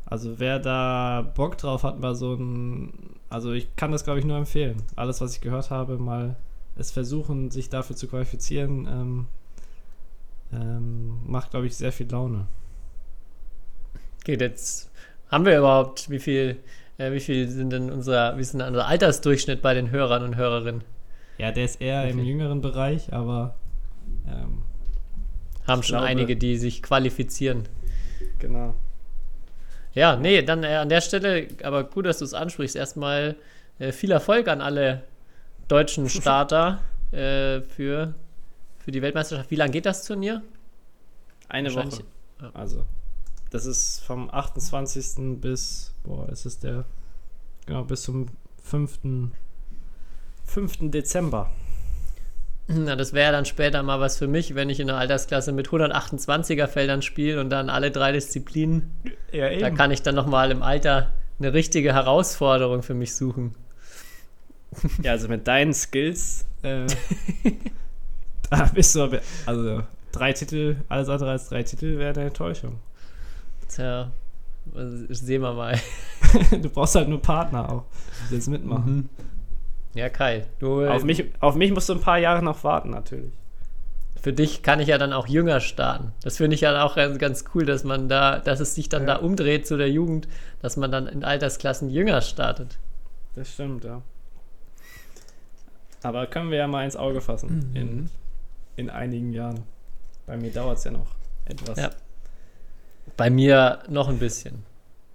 also wer da Bock drauf hat, mal so ein, also ich kann das glaube ich nur empfehlen. Alles, was ich gehört habe, mal es versuchen, sich dafür zu qualifizieren, ähm, ähm, macht glaube ich sehr viel Laune. Geht jetzt, haben wir überhaupt, wie viel, äh, wie viel sind denn unser, wie ist denn unser Altersdurchschnitt bei den Hörern und Hörerinnen? Ja, der ist eher im Okay. jüngeren Bereich, aber ähm, Haben schon glaube- einige, die sich qualifizieren. genau. Ja, nee, dann äh, an der Stelle, aber gut, dass du es ansprichst. Erstmal äh, viel Erfolg an alle deutschen [LAUGHS] Starter äh, für, für die Weltmeisterschaft. Wie lange geht das Turnier? Eine Woche. ja. Also, das ist vom 28. bis, boah, ist es der, genau, bis zum 5. 5. Dezember. Na, das wäre dann später mal was für mich, wenn ich in der Altersklasse mit 128er Feldern spiele und dann alle drei Disziplinen. Ja, Da kann ich dann nochmal im Alter eine richtige Herausforderung für mich suchen. Ja, also mit deinen Skills, äh, [LAUGHS] da bist du aber, also drei Titel, alles andere als drei Titel wäre eine Enttäuschung. Tja, also, sehen wir mal. [LAUGHS] du brauchst halt nur Partner auch, die das mitmachen. Ja, Kai, du. Auf, mich, auf mich musst du ein paar Jahre noch warten, natürlich. für dich kann ich ja dann auch jünger starten. Das finde ich ja auch ganz, ganz cool, dass man da, dass es sich dann Ja. da umdreht zu der Jugend, dass man dann in Altersklassen jünger startet. Das stimmt, ja. Aber können wir ja mal ins Auge fassen Mhm. in, in einigen Jahren. Bei mir dauert es ja noch etwas. Ja. Bei mir noch ein bisschen.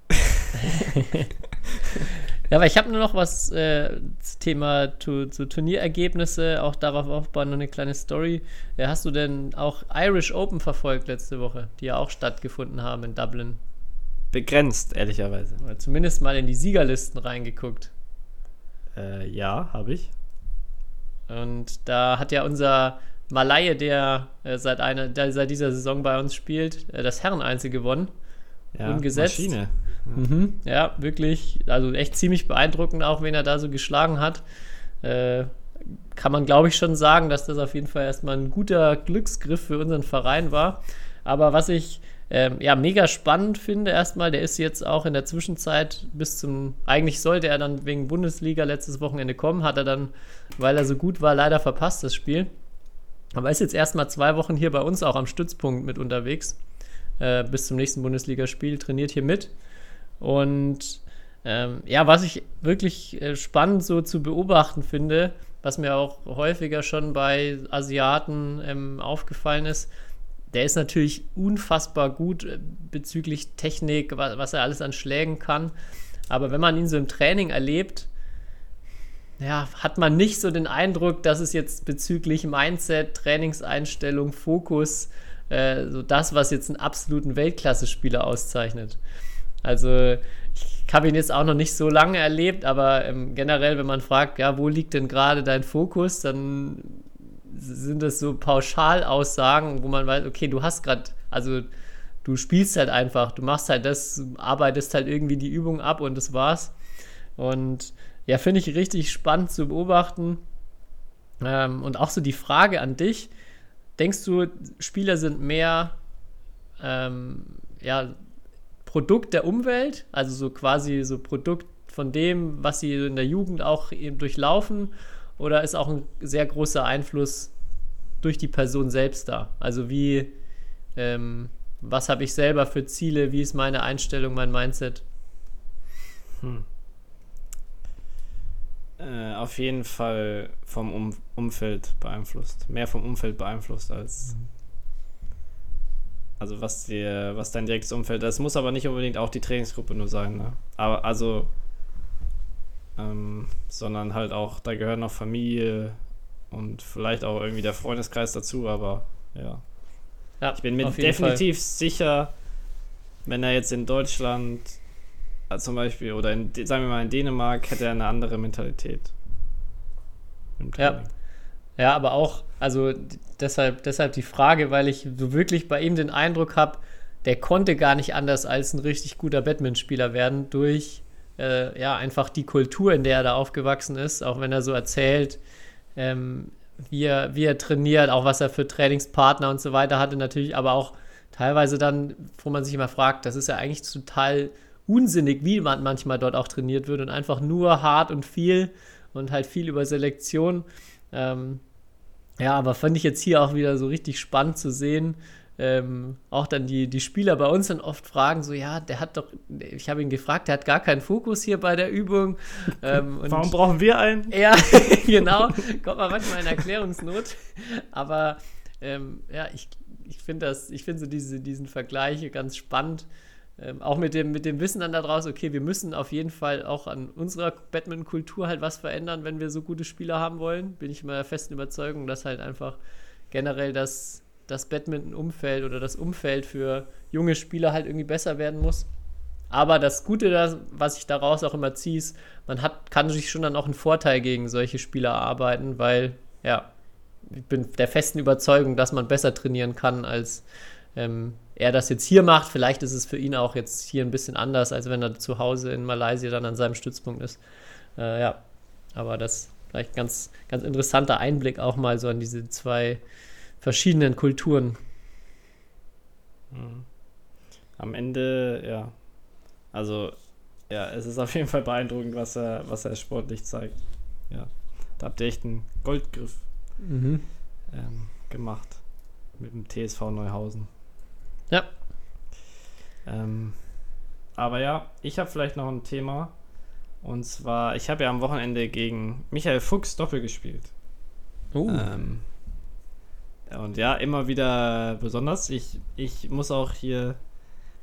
[LAUGHS] [LAUGHS] ja, aber ich habe nur noch was äh, zum Thema zu, zu Turnierergebnisse, auch darauf aufbauen, noch eine kleine Story. Ja, hast du denn auch Irish Open verfolgt letzte Woche, die ja auch stattgefunden haben in Dublin? Begrenzt, ehrlicherweise. Oder zumindest mal in die Siegerlisten reingeguckt. Äh, ja, habe ich. Und da hat ja unser Malaye, der, äh, seit, einer, der seit dieser Saison bei uns spielt, äh, das Herreneinzel gewonnen. Ja, Umgesetzt. Maschine. Mhm, ja, wirklich. Also echt ziemlich beeindruckend, auch wen er da so geschlagen hat. Äh, kann man, glaube ich, schon sagen, dass das auf jeden Fall erstmal ein guter Glücksgriff für unseren Verein war. Aber was ich ähm, ja mega spannend finde, erstmal, der ist jetzt auch in der Zwischenzeit bis zum. Eigentlich sollte er dann wegen Bundesliga letztes Wochenende kommen, hat er dann, weil er so gut war, leider verpasst das Spiel. Aber ist jetzt erstmal zwei Wochen hier bei uns auch am Stützpunkt mit unterwegs. Äh, bis zum nächsten Bundesligaspiel, trainiert hier mit. Und ähm, ja, was ich wirklich äh, spannend so zu beobachten finde, was mir auch häufiger schon bei Asiaten ähm, aufgefallen ist, der ist natürlich unfassbar gut äh, bezüglich Technik, was, was er alles an Schlägen kann. Aber wenn man ihn so im Training erlebt, ja, hat man nicht so den Eindruck, dass es jetzt bezüglich Mindset, Trainingseinstellung, Fokus, äh, so das, was jetzt einen absoluten Weltklasse-Spieler auszeichnet. Also ich habe ihn jetzt auch noch nicht so lange erlebt, aber ähm, generell, wenn man fragt, ja, wo liegt denn gerade dein Fokus, dann sind das so Pauschalaussagen, wo man weiß, okay, du hast gerade, also du spielst halt einfach, du machst halt das, arbeitest halt irgendwie die Übung ab und das war's. Und ja, finde ich richtig spannend zu beobachten. Ähm, und auch so die Frage an dich: Denkst du, Spieler sind mehr ähm, ja, Produkt der Umwelt, also so quasi so Produkt von dem, was sie in der Jugend auch eben durchlaufen, oder ist auch ein sehr großer Einfluss durch die Person selbst da? Also wie, ähm, was habe ich selber für Ziele, wie ist meine Einstellung, mein Mindset? Hm. Äh, auf jeden Fall vom um Umfeld beeinflusst. Mehr vom Umfeld beeinflusst als. Also was dir, was dein direktes Umfeld. Das muss aber nicht unbedingt auch die Trainingsgruppe nur sein, ne? Aber also. Ähm, sondern halt auch, da gehört noch Familie und vielleicht auch irgendwie der Freundeskreis dazu, aber ja. Ja, Ich bin mir definitiv sicher, wenn er jetzt in Deutschland äh, zum Beispiel oder in, sagen wir mal in Dänemark, hätte er eine andere Mentalität. Im Ja. Ja, aber auch, also deshalb, deshalb die Frage, weil ich so wirklich bei ihm den Eindruck habe, der konnte gar nicht anders als ein richtig guter Badmintonspieler werden durch äh, ja einfach die Kultur, in der er da aufgewachsen ist, auch wenn er so erzählt, ähm, wie, er, wie er trainiert, auch was er für Trainingspartner und so weiter hatte, natürlich, aber auch teilweise dann, wo man sich immer fragt, das ist ja eigentlich total unsinnig, wie man manchmal dort auch trainiert wird und einfach nur hart und viel und halt viel über Selektion. Ähm, ja, aber fand ich jetzt hier auch wieder so richtig spannend zu sehen. Ähm, auch dann die, die Spieler bei uns dann oft fragen, so, ja, der hat doch, ich habe ihn gefragt, der hat gar keinen Fokus hier bei der Übung. [LAUGHS] Ähm, und Warum brauchen wir einen? [LAUGHS] ja, [LAUGHS] genau. Kommt man manchmal in Erklärungsnot. Aber ähm, ja, ich, ich finde das, ich finde so diese, diesen Vergleich ganz spannend. Ähm, auch mit dem, mit dem Wissen dann daraus, okay, wir müssen auf jeden Fall auch an unserer Badminton-Kultur halt was verändern, wenn wir so gute Spieler haben wollen. Bin ich immer der festen Überzeugung, dass halt einfach generell das, das Badminton-Umfeld oder das Umfeld für junge Spieler halt irgendwie besser werden muss. Aber das Gute, was ich daraus auch immer ziehe, ist, man hat, kann sich schon dann auch einen Vorteil gegen solche Spieler erarbeiten, weil, ja, ich bin der festen Überzeugung, dass man besser trainieren kann, als ähm, er das jetzt hier macht. Vielleicht ist es für ihn auch jetzt hier ein bisschen anders, als wenn er zu Hause in Malaysia dann an seinem Stützpunkt ist. Äh, ja, aber das vielleicht ganz, ganz interessanter Einblick auch mal so an diese zwei verschiedenen Kulturen. Mhm. Am Ende, ja. Also, ja, es ist auf jeden Fall beeindruckend, was er, was er sportlich zeigt. Ja. Da habt ihr echt einen Goldgriff Mhm. ähm, gemacht. mit dem TSV Neuhausen. Ja. Ähm, aber ja, ich habe vielleicht noch ein Thema. Und zwar, ich habe ja am Wochenende gegen Michael Fuchs Doppel gespielt. Uh. Ähm, und ja, immer wieder besonders. Ich, ich muss auch hier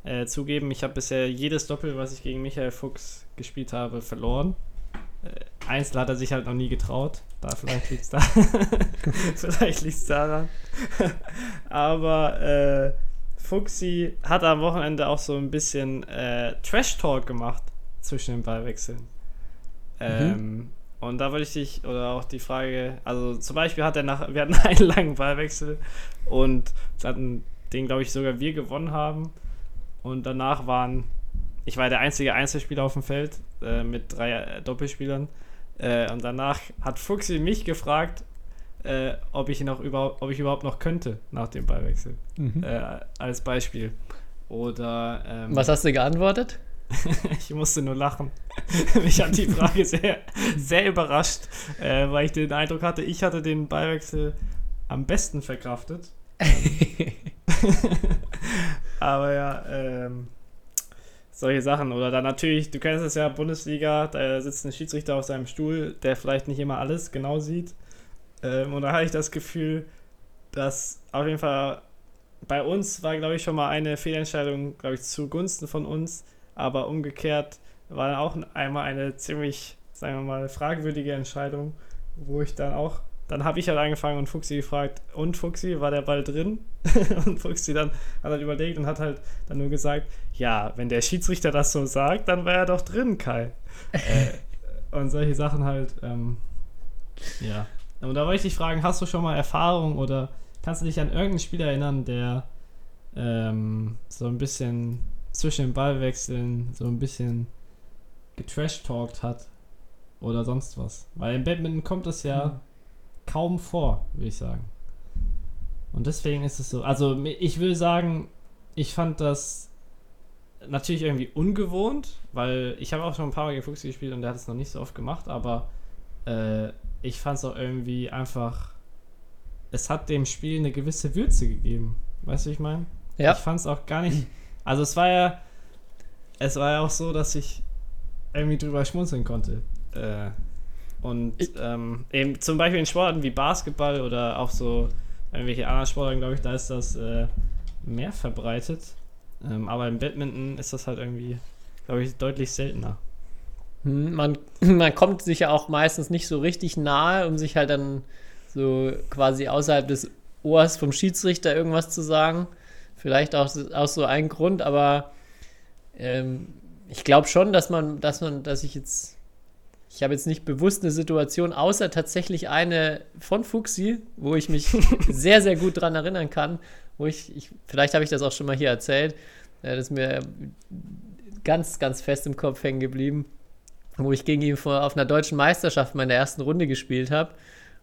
äh, zugeben, ich habe bisher jedes Doppel, was ich gegen Michael Fuchs gespielt habe, verloren. Äh, Einzel hat er sich halt noch nie getraut. Da vielleicht liegt es da. [LAUGHS] vielleicht liegt es daran. [LAUGHS] Aber äh, Fuchsi hat am Wochenende auch so ein bisschen äh, Trash-Talk gemacht zwischen den Ballwechseln. Ähm, und da wollte ich dich, oder auch die Frage, also zum Beispiel hat er nach, [LAUGHS] wir hatten einen langen Ballwechsel und hatten den, glaube ich, sogar wir gewonnen haben. Und danach waren, ich war der einzige Einzelspieler auf dem Feld äh, mit drei äh, Doppelspielern. Äh, und danach hat Fuchsi mich gefragt, äh, ob ich noch überhaupt, ob ich überhaupt noch könnte nach dem Ballwechsel. Mhm. Äh, als Beispiel. Oder ähm, Was hast du geantwortet? [LAUGHS] ich musste nur lachen. [LAUGHS] Mich hat die Frage sehr, sehr überrascht, äh, weil ich den Eindruck hatte, ich hatte den Ballwechsel am besten verkraftet. [LAUGHS] Aber ja, ähm, solche Sachen. Oder dann natürlich, du kennst es ja, Bundesliga, da sitzt ein Schiedsrichter auf seinem Stuhl, der vielleicht nicht immer alles genau sieht. Ähm, und da hatte ich das Gefühl, dass auf jeden Fall bei uns war, glaube ich, schon mal eine Fehlentscheidung, glaube ich, zugunsten von uns. Aber umgekehrt war dann auch einmal eine ziemlich, sagen wir mal, fragwürdige Entscheidung, wo ich dann auch, dann habe ich halt angefangen und Fuxi gefragt, und Fuxi, war der Ball drin? [LAUGHS] und Fuxi dann hat halt überlegt und hat halt dann nur gesagt, ja, wenn der Schiedsrichter das so sagt, dann war er doch drin, Kai. [LAUGHS] äh, und solche Sachen halt, ähm, ja. Und da wollte ich dich fragen, hast du schon mal Erfahrung oder kannst du dich an irgendeinen Spieler erinnern, der ähm, so ein bisschen zwischen den Ballwechseln so ein bisschen getrash-talkt hat oder sonst was? Weil im Badminton kommt das ja Hm. kaum vor, würde ich sagen. Und deswegen ist es so, also ich will sagen, ich fand das natürlich irgendwie ungewohnt, weil ich habe auch schon ein paar Mal gegen Fuchs gespielt und der hat es noch nicht so oft gemacht, aber äh, ich fand es auch irgendwie einfach, es hat dem Spiel eine gewisse Würze gegeben. Weißt du, wie ich meine? Ja. Ich fand es auch gar nicht, also es war ja, es war ja auch so, dass ich irgendwie drüber schmunzeln konnte. Äh, und ähm, eben zum Beispiel in Sportarten wie Basketball oder auch so irgendwelche anderen Sportarten, glaube ich, da ist das äh, mehr verbreitet. Ähm, aber im Badminton ist das halt irgendwie, glaube ich, deutlich seltener. Hm, Man, [LAUGHS] man kommt sich ja auch meistens nicht so richtig nahe, um sich halt dann so quasi außerhalb des Ohrs vom Schiedsrichter irgendwas zu sagen. Vielleicht auch, auch so ein Grund, aber ähm, ich glaube schon, dass man, dass man, dass ich jetzt, ich habe jetzt nicht bewusst eine Situation, außer tatsächlich eine von Fuxi, wo ich mich [LAUGHS] sehr, sehr gut dran erinnern kann, wo ich, ich vielleicht habe ich das auch schon mal hier erzählt, äh, das ist mir ganz, ganz fest im Kopf hängen geblieben wo ich gegen ihn vor, auf einer deutschen Meisterschaft meine ersten Runde gespielt habe.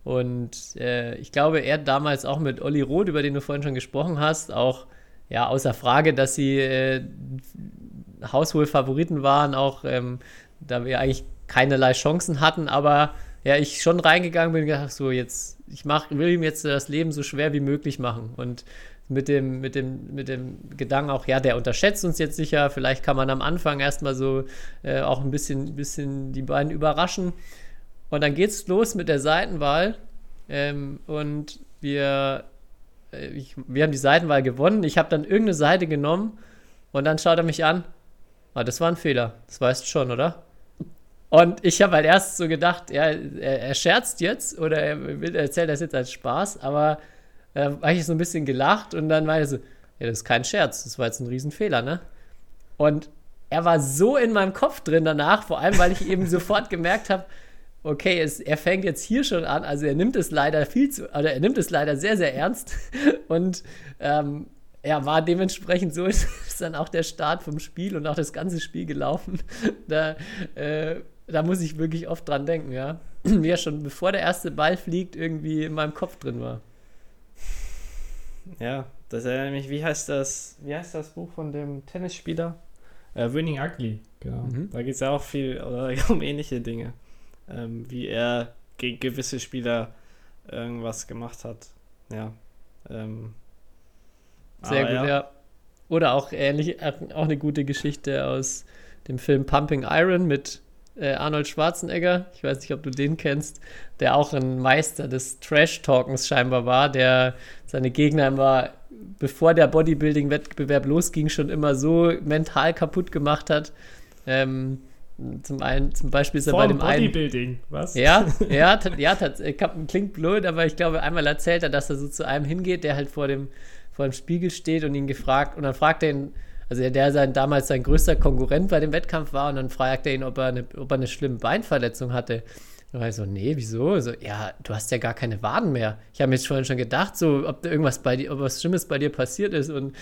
Und äh, ich glaube, er damals auch mit Olli Roth, über den du vorhin schon gesprochen hast, auch ja außer Frage, dass sie äh, Favoriten waren, auch ähm, da wir eigentlich keinerlei Chancen hatten, aber ja, ich schon reingegangen bin und gedacht, so jetzt, ich mach, will ihm jetzt das Leben so schwer wie möglich machen. Und mit dem, mit dem, mit dem Gedanken auch, ja, der unterschätzt uns jetzt sicher, vielleicht kann man am Anfang erstmal so äh, auch ein bisschen, bisschen die beiden überraschen. Und dann geht's los mit der Seitenwahl. Ähm, und wir, äh, ich, wir haben die Seitenwahl gewonnen. Ich habe dann irgendeine Seite genommen und dann schaut er mich an. Ah, das war ein Fehler. Das weißt du schon, oder? Und ich habe halt erst so gedacht, ja, er, er scherzt jetzt oder er erzählt das jetzt als Spaß, aber äh, habe ich so ein bisschen gelacht und dann war er so, ja, das ist kein Scherz, das war jetzt ein Riesenfehler, ne? Und er war so in meinem Kopf drin danach, vor allem, weil ich eben [LAUGHS] sofort gemerkt habe, okay, es, er fängt jetzt hier schon an, also er nimmt es leider viel zu, oder er nimmt es leider sehr, sehr ernst [LAUGHS] und ähm, ja, war dementsprechend so [LAUGHS] ist, dann auch der Start vom Spiel und auch das ganze Spiel gelaufen. Da, äh, da muss ich wirklich oft dran denken, ja. [CLEARS THROAT] Wie er schon bevor der erste Ball fliegt, irgendwie in meinem Kopf drin war. Ja, das erinnert mich, wie heißt das, wie heißt das Buch von dem Tennisspieler? Äh, Winning Ugly, genau. Mhm. Da geht es ja auch viel oder [LAUGHS] um ähnliche Dinge. Ähm, wie er gegen gewisse Spieler irgendwas gemacht hat. Ja. Ähm, Sehr gut, ja. ja. Oder auch ähnlich, auch eine gute Geschichte aus dem Film Pumping Iron mit äh, Arnold Schwarzenegger. Ich weiß nicht, ob du den kennst, der auch ein Meister des Trash-Talkens scheinbar war, der seine Gegner immer, bevor der Bodybuilding-Wettbewerb losging, schon immer so mental kaputt gemacht hat. Ähm, zum einen, zum Beispiel ist er bei Vorm dem einen. Bodybuilding, was? Ja, [LAUGHS] ja, ja klingt blöd, aber ich glaube, einmal erzählt er, dass er so zu einem hingeht, der halt vor dem, vor dem Spiegel steht und ihn gefragt, und dann fragt er ihn, also der, sein, damals sein größter Konkurrent bei dem Wettkampf war, und dann fragt er ihn, ob er eine, ob er eine schlimme Beinverletzung hatte. Und er so, nee, wieso? So, ja, du hast ja gar keine Waden mehr. Ich habe mir jetzt vorhin schon gedacht, so, ob da irgendwas bei dir, ob was Schlimmes bei dir passiert ist. Und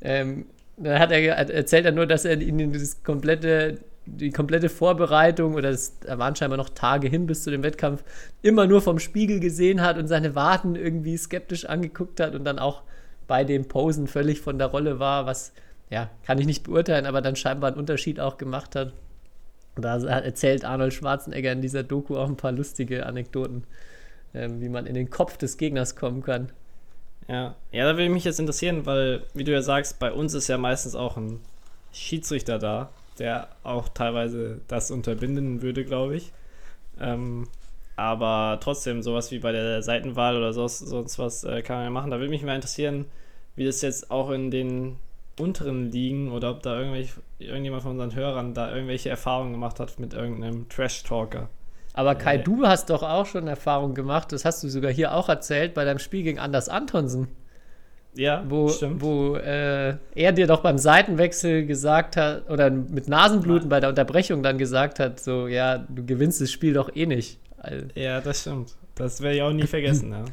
ähm, dann hat er, erzählt er nur, dass er ihn das komplette, die komplette Vorbereitung oder es waren scheinbar noch Tage hin bis zu dem Wettkampf, immer nur vom Spiegel gesehen hat und seine Waden irgendwie skeptisch angeguckt hat und dann auch bei dem Posen völlig von der Rolle war, was, ja, kann ich nicht beurteilen, aber dann scheinbar einen Unterschied auch gemacht hat. Da erzählt Arnold Schwarzenegger in dieser Doku auch ein paar lustige Anekdoten, ähm, wie man in den Kopf des Gegners kommen kann. Ja. ja, da würde mich jetzt interessieren, weil, wie du ja sagst, bei uns ist ja meistens auch ein Schiedsrichter da, der auch teilweise das unterbinden würde, glaube ich. Ähm, aber trotzdem, sowas wie bei der Seitenwahl oder sonst, sonst was äh, kann man ja machen. Da würde mich mal interessieren, wie das jetzt auch in den unteren Ligen oder ob da irgendwelche, irgendjemand von unseren Hörern da irgendwelche Erfahrungen gemacht hat mit irgendeinem Trash-Talker. Aber Kai, Äh. du hast doch auch schon Erfahrung gemacht, das hast du sogar hier auch erzählt, bei deinem Spiel gegen Anders Antonsen, Ja, wo, stimmt. wo äh, er dir doch beim Seitenwechsel gesagt hat, oder mit Nasenbluten bei der Unterbrechung dann gesagt hat, so, ja, du gewinnst das Spiel doch eh nicht. Also, Ja, das stimmt. Das werde ich auch nie vergessen, [LAUGHS] ja.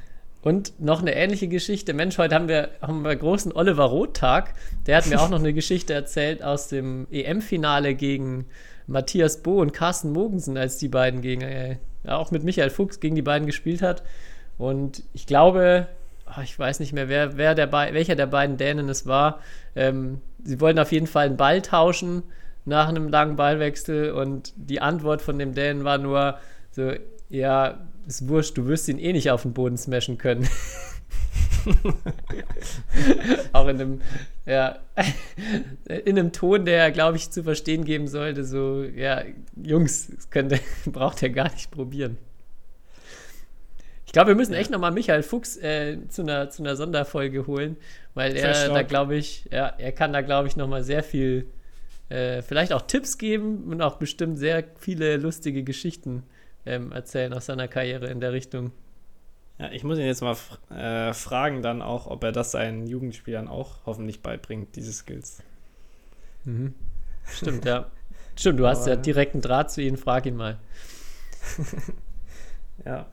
Und noch eine ähnliche Geschichte. Mensch, heute haben wir, haben wir großen Oliver Roth-Tag. Der hat mir auch noch eine Geschichte erzählt aus dem EM-Finale gegen Matthias Bo und Carsten Mogensen, als die beiden gegen, äh, auch mit Michael Fuchs gegen die beiden gespielt hat. Und ich glaube, ah, ich weiß nicht mehr, wer, wer der welcher der beiden Dänen es war. Ähm, sie wollten auf jeden Fall einen Ball tauschen nach einem langen Ballwechsel und die Antwort von dem Dänen war nur so, ja, ist wurscht, du wirst ihn eh nicht auf den Boden smashen können. [LAUGHS] Auch in einem, ja, [LAUGHS] in einem Ton, der, glaube ich, zu verstehen geben sollte, so, ja, Jungs, das könnte, [LAUGHS] braucht er gar nicht probieren. Ich glaube, wir müssen echt nochmal Michael Fuchs äh, zu, einer, zu einer Sonderfolge holen, weil er Trash da, glaube ich, ja, er kann da, glaube ich, nochmal sehr viel, äh, vielleicht auch Tipps geben und auch bestimmt sehr viele lustige Geschichten ähm, erzählen aus seiner Karriere in der Richtung. Ja, ich muss ihn jetzt mal äh, fragen dann auch, ob er das seinen Jugendspielern auch hoffentlich beibringt, diese Skills. Stimmt, [LAUGHS] ja. Stimmt, du hast Aber- ja direkten Draht zu ihnen, frag ihn mal. [LAUGHS] Ja.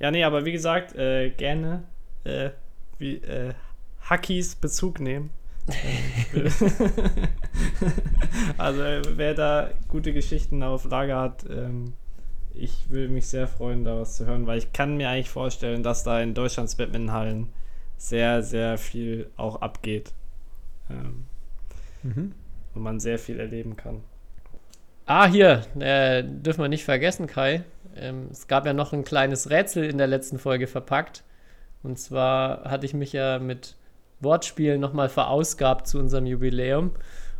Ja, nee, aber wie gesagt, äh, gerne äh, wie, äh, Hackies Bezug nehmen. [LAUGHS] Also wer da gute Geschichten auf Lager hat, ähm, ich würde mich sehr freuen, da was zu hören, weil ich kann mir eigentlich vorstellen, dass da in Deutschlands Badmintonhallen sehr, sehr viel auch abgeht. Ähm, Und man sehr viel erleben kann. Ah, hier, äh, dürfen wir nicht vergessen, Kai. Ähm, es gab ja noch ein kleines Rätsel in der letzten Folge verpackt. Und zwar hatte ich mich ja mit Wortspielen nochmal verausgabt zu unserem Jubiläum.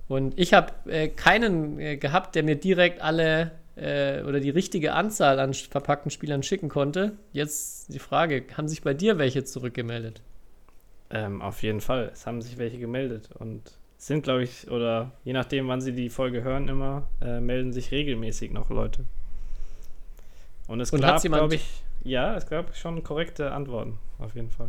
Und ich habe äh, keinen äh, gehabt, der mir direkt alle äh, oder die richtige Anzahl an verpackten Spielern schicken konnte. Jetzt die Frage, haben sich bei dir welche zurückgemeldet? Ähm, auf jeden Fall. Es haben sich welche gemeldet und es sind, glaube ich, oder je nachdem, wann sie die Folge hören, immer, äh, melden sich regelmäßig noch Leute. Und es Und gab, glaube ich, ja, es gab schon korrekte Antworten, auf jeden Fall.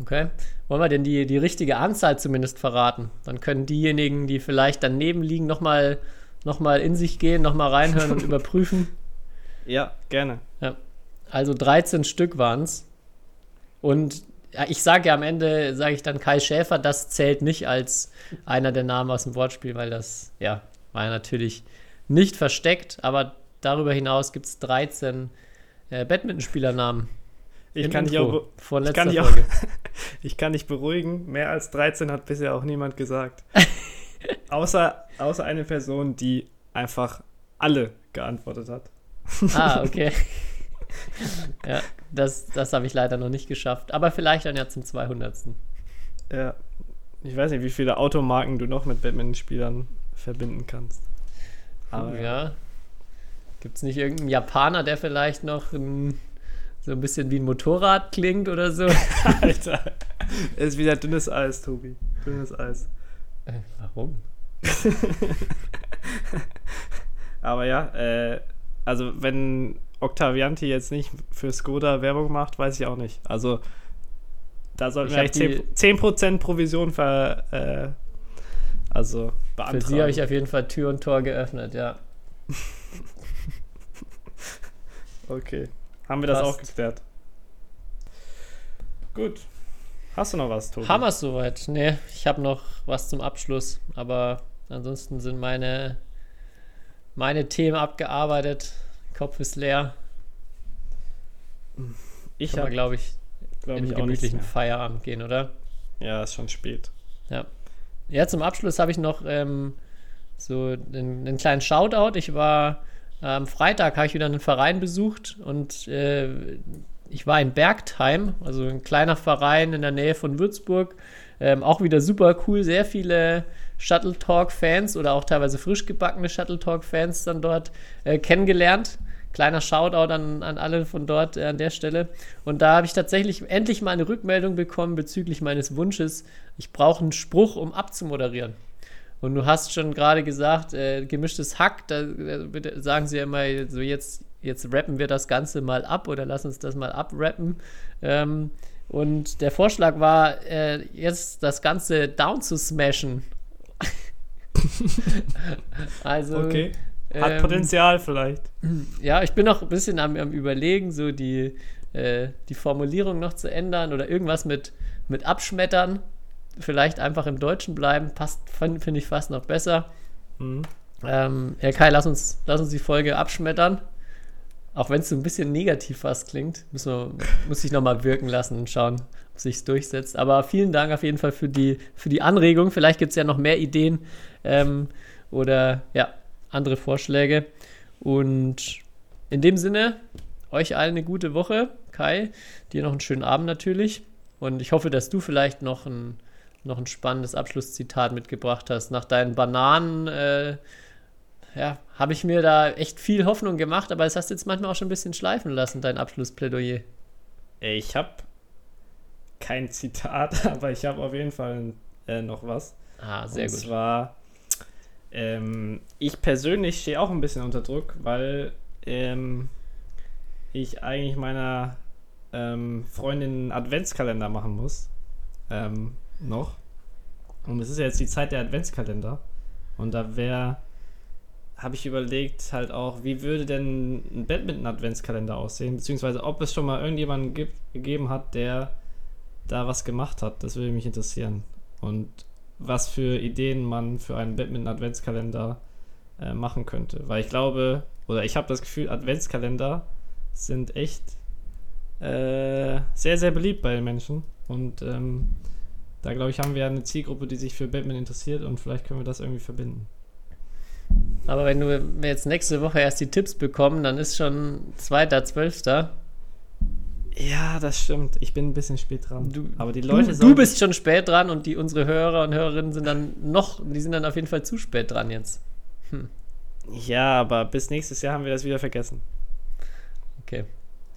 Okay. Wollen wir denn die, die richtige Anzahl zumindest verraten? Dann können diejenigen, die vielleicht daneben liegen, nochmal noch mal in sich gehen, nochmal reinhören und [LAUGHS] überprüfen. Ja, gerne. Also 13 Stück waren es. Und ja, ich sage ja am Ende, sage ich dann Kai Schäfer, das zählt nicht als einer der Namen aus dem Wortspiel, weil das, ja, war ja natürlich nicht versteckt, aber darüber hinaus gibt es 13 äh, Badmintonspielernamen. Ich kann, dich Intro auch, von ich kann dich auch- [LAUGHS] ich kann dich beruhigen, mehr als 13 hat bisher auch niemand gesagt. [LAUGHS] außer, außer eine Person, die einfach alle geantwortet hat. Ah, [LAUGHS] okay. ja, das, das habe ich leider noch nicht geschafft. Aber vielleicht dann ja zum 200. Ja. Ich weiß nicht, wie viele Automarken du noch mit Badmintonspielern verbinden kannst. Aber ja. Gibt es nicht irgendeinen Japaner, der vielleicht noch ein, so ein bisschen wie ein Motorrad klingt oder so? [LAUGHS] Alter. Es ist wieder dünnes Eis, Tobi. Dünnes Eis. Äh, warum? [LAUGHS] Aber ja, äh, also wenn Octavianti jetzt nicht für Skoda Werbung macht, weiß ich auch nicht. Also da sollten Ich wir eigentlich die- 10%, 10 Provision ver, äh, also Für beantragen. sie habe ich auf jeden Fall Tür und Tor geöffnet, ja. [LAUGHS] Okay. Haben wir das Passt. auch geklärt. Gut. Hast du noch was, Tobi? Haben wir es soweit? Nee, ich habe noch was zum Abschluss, aber ansonsten sind meine, meine Themen abgearbeitet. Kopf ist leer. Ich habe, glaube ich, glaube in ich, gemütlichen. Feierabend gehen, oder? Ja, ist schon spät. Ja, zum Abschluss habe ich noch ähm, so einen, einen kleinen Shoutout. Ich war äh, am Freitag, habe ich wieder einen Verein besucht und äh, ich war in Bergtheim, also ein kleiner Verein in der Nähe von Würzburg. Ähm, auch wieder super cool, sehr viele Shuttle Talk-Fans oder auch teilweise frisch gebackene Shuttle Talk-Fans dann dort äh, kennengelernt. Kleiner Shoutout an, an alle von dort äh, an der Stelle. Und da habe ich tatsächlich endlich mal eine Rückmeldung bekommen bezüglich meines Wunsches, ich brauche einen Spruch, um abzumoderieren. Und du hast schon gerade gesagt, äh, gemischtes Hack, da äh, bitte sagen sie ja immer so, jetzt, jetzt rappen wir das Ganze mal ab oder lass uns das mal abrappen. Ähm, und der Vorschlag war, äh, jetzt das Ganze down zu smashen. [LAUGHS] also, Okay. Hat ähm, Potenzial vielleicht. ja, ich bin noch ein bisschen am, am Überlegen, so die, äh, die Formulierung noch zu ändern oder irgendwas mit, mit Abschmettern. Vielleicht einfach im Deutschen bleiben, passt, finde find ich fast noch besser. Mhm. Ähm, Herr Kai, lass uns, lass uns die Folge abschmettern. Auch wenn es so ein bisschen negativ fast klingt, müssen wir, muss ich nochmal wirken lassen und schauen, ob sich durchsetzt. Aber vielen Dank auf jeden Fall für die, für die Anregung. Vielleicht gibt es ja noch mehr Ideen ähm, oder ja, andere Vorschläge. Und in dem Sinne, euch allen eine gute Woche. Kai, dir noch einen schönen Abend natürlich. Und ich hoffe, dass du vielleicht noch ein, noch ein spannendes Abschlusszitat mitgebracht hast. Nach deinen Bananen, äh, ja, habe ich mir da echt viel Hoffnung gemacht, aber es hast du jetzt manchmal auch schon ein bisschen schleifen lassen, dein Abschlussplädoyer. Ich habe kein Zitat, [LAUGHS] aber ich habe auf jeden Fall äh, noch was. Ah, sehr Und gut. zwar, ähm, ich persönlich stehe auch ein bisschen unter Druck, weil ähm, ich eigentlich meiner ähm, Freundin einen Adventskalender machen muss. Ähm, noch. Und es ist ja jetzt die Zeit der Adventskalender. Und da wäre, habe ich überlegt, halt auch, wie würde denn ein Badminton-Adventskalender aussehen? Beziehungsweise ob es schon mal irgendjemanden gibt, gegeben hat, der da was gemacht hat. Das würde mich interessieren. Und was für Ideen man für einen Badminton-Adventskalender äh, machen könnte. Weil ich glaube, oder ich habe das Gefühl, Adventskalender sind echt äh, sehr, sehr beliebt bei den Menschen. Und ähm, da glaube ich, haben wir eine Zielgruppe, die sich für Badminton interessiert und vielleicht können wir das irgendwie verbinden. Aber wenn du wir jetzt nächste Woche erst die Tipps bekommen, dann ist schon 2.12. Ja, das stimmt. Ich bin ein bisschen spät dran. Du- Aber die Du, Leute du sollen- bist schon spät dran und die unsere Hörer und Hörerinnen sind dann noch, die sind dann auf jeden Fall zu spät dran jetzt. Ja, aber bis nächstes Jahr haben wir das wieder vergessen. Okay.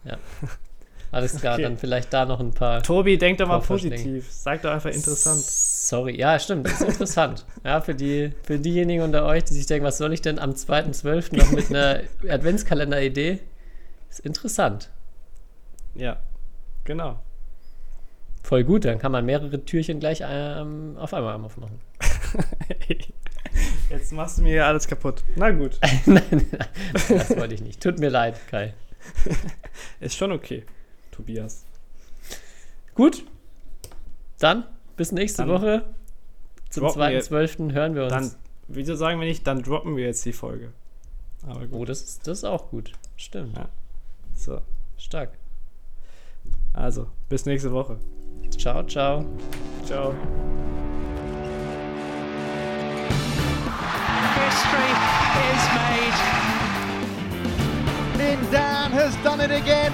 Ja. [LAUGHS] Alles klar, Okay. dann vielleicht da noch ein paar. Tobi, denk doch mal positiv. Sag doch einfach interessant. Sorry, ja, stimmt, das ist interessant. [LAUGHS] ja, für, die, für diejenigen unter euch, die sich denken, was soll ich denn am 2.12. noch mit einer [LAUGHS] Adventskalender-Idee? Ist interessant. Ja, genau. Voll gut, dann kann man mehrere Türchen gleich ähm, auf einmal aufmachen. [LAUGHS] Jetzt machst du mir alles kaputt. Na gut, nein, nein, das wollte ich nicht. Tut mir leid, Kai. ist schon okay, Tobias. Gut, dann bis nächste Dann Woche. Zum droppen wir- 2.12. hören wir uns. Dann, wieso sagen wir nicht, dann droppen wir jetzt die Folge. Aber gut. oh, das ist, das ist auch gut. Stimmt. Ja. So, Stark. also, bis nächste Woche. Ciao, ciao. Ciao. History is made. Lin Dan has done it again.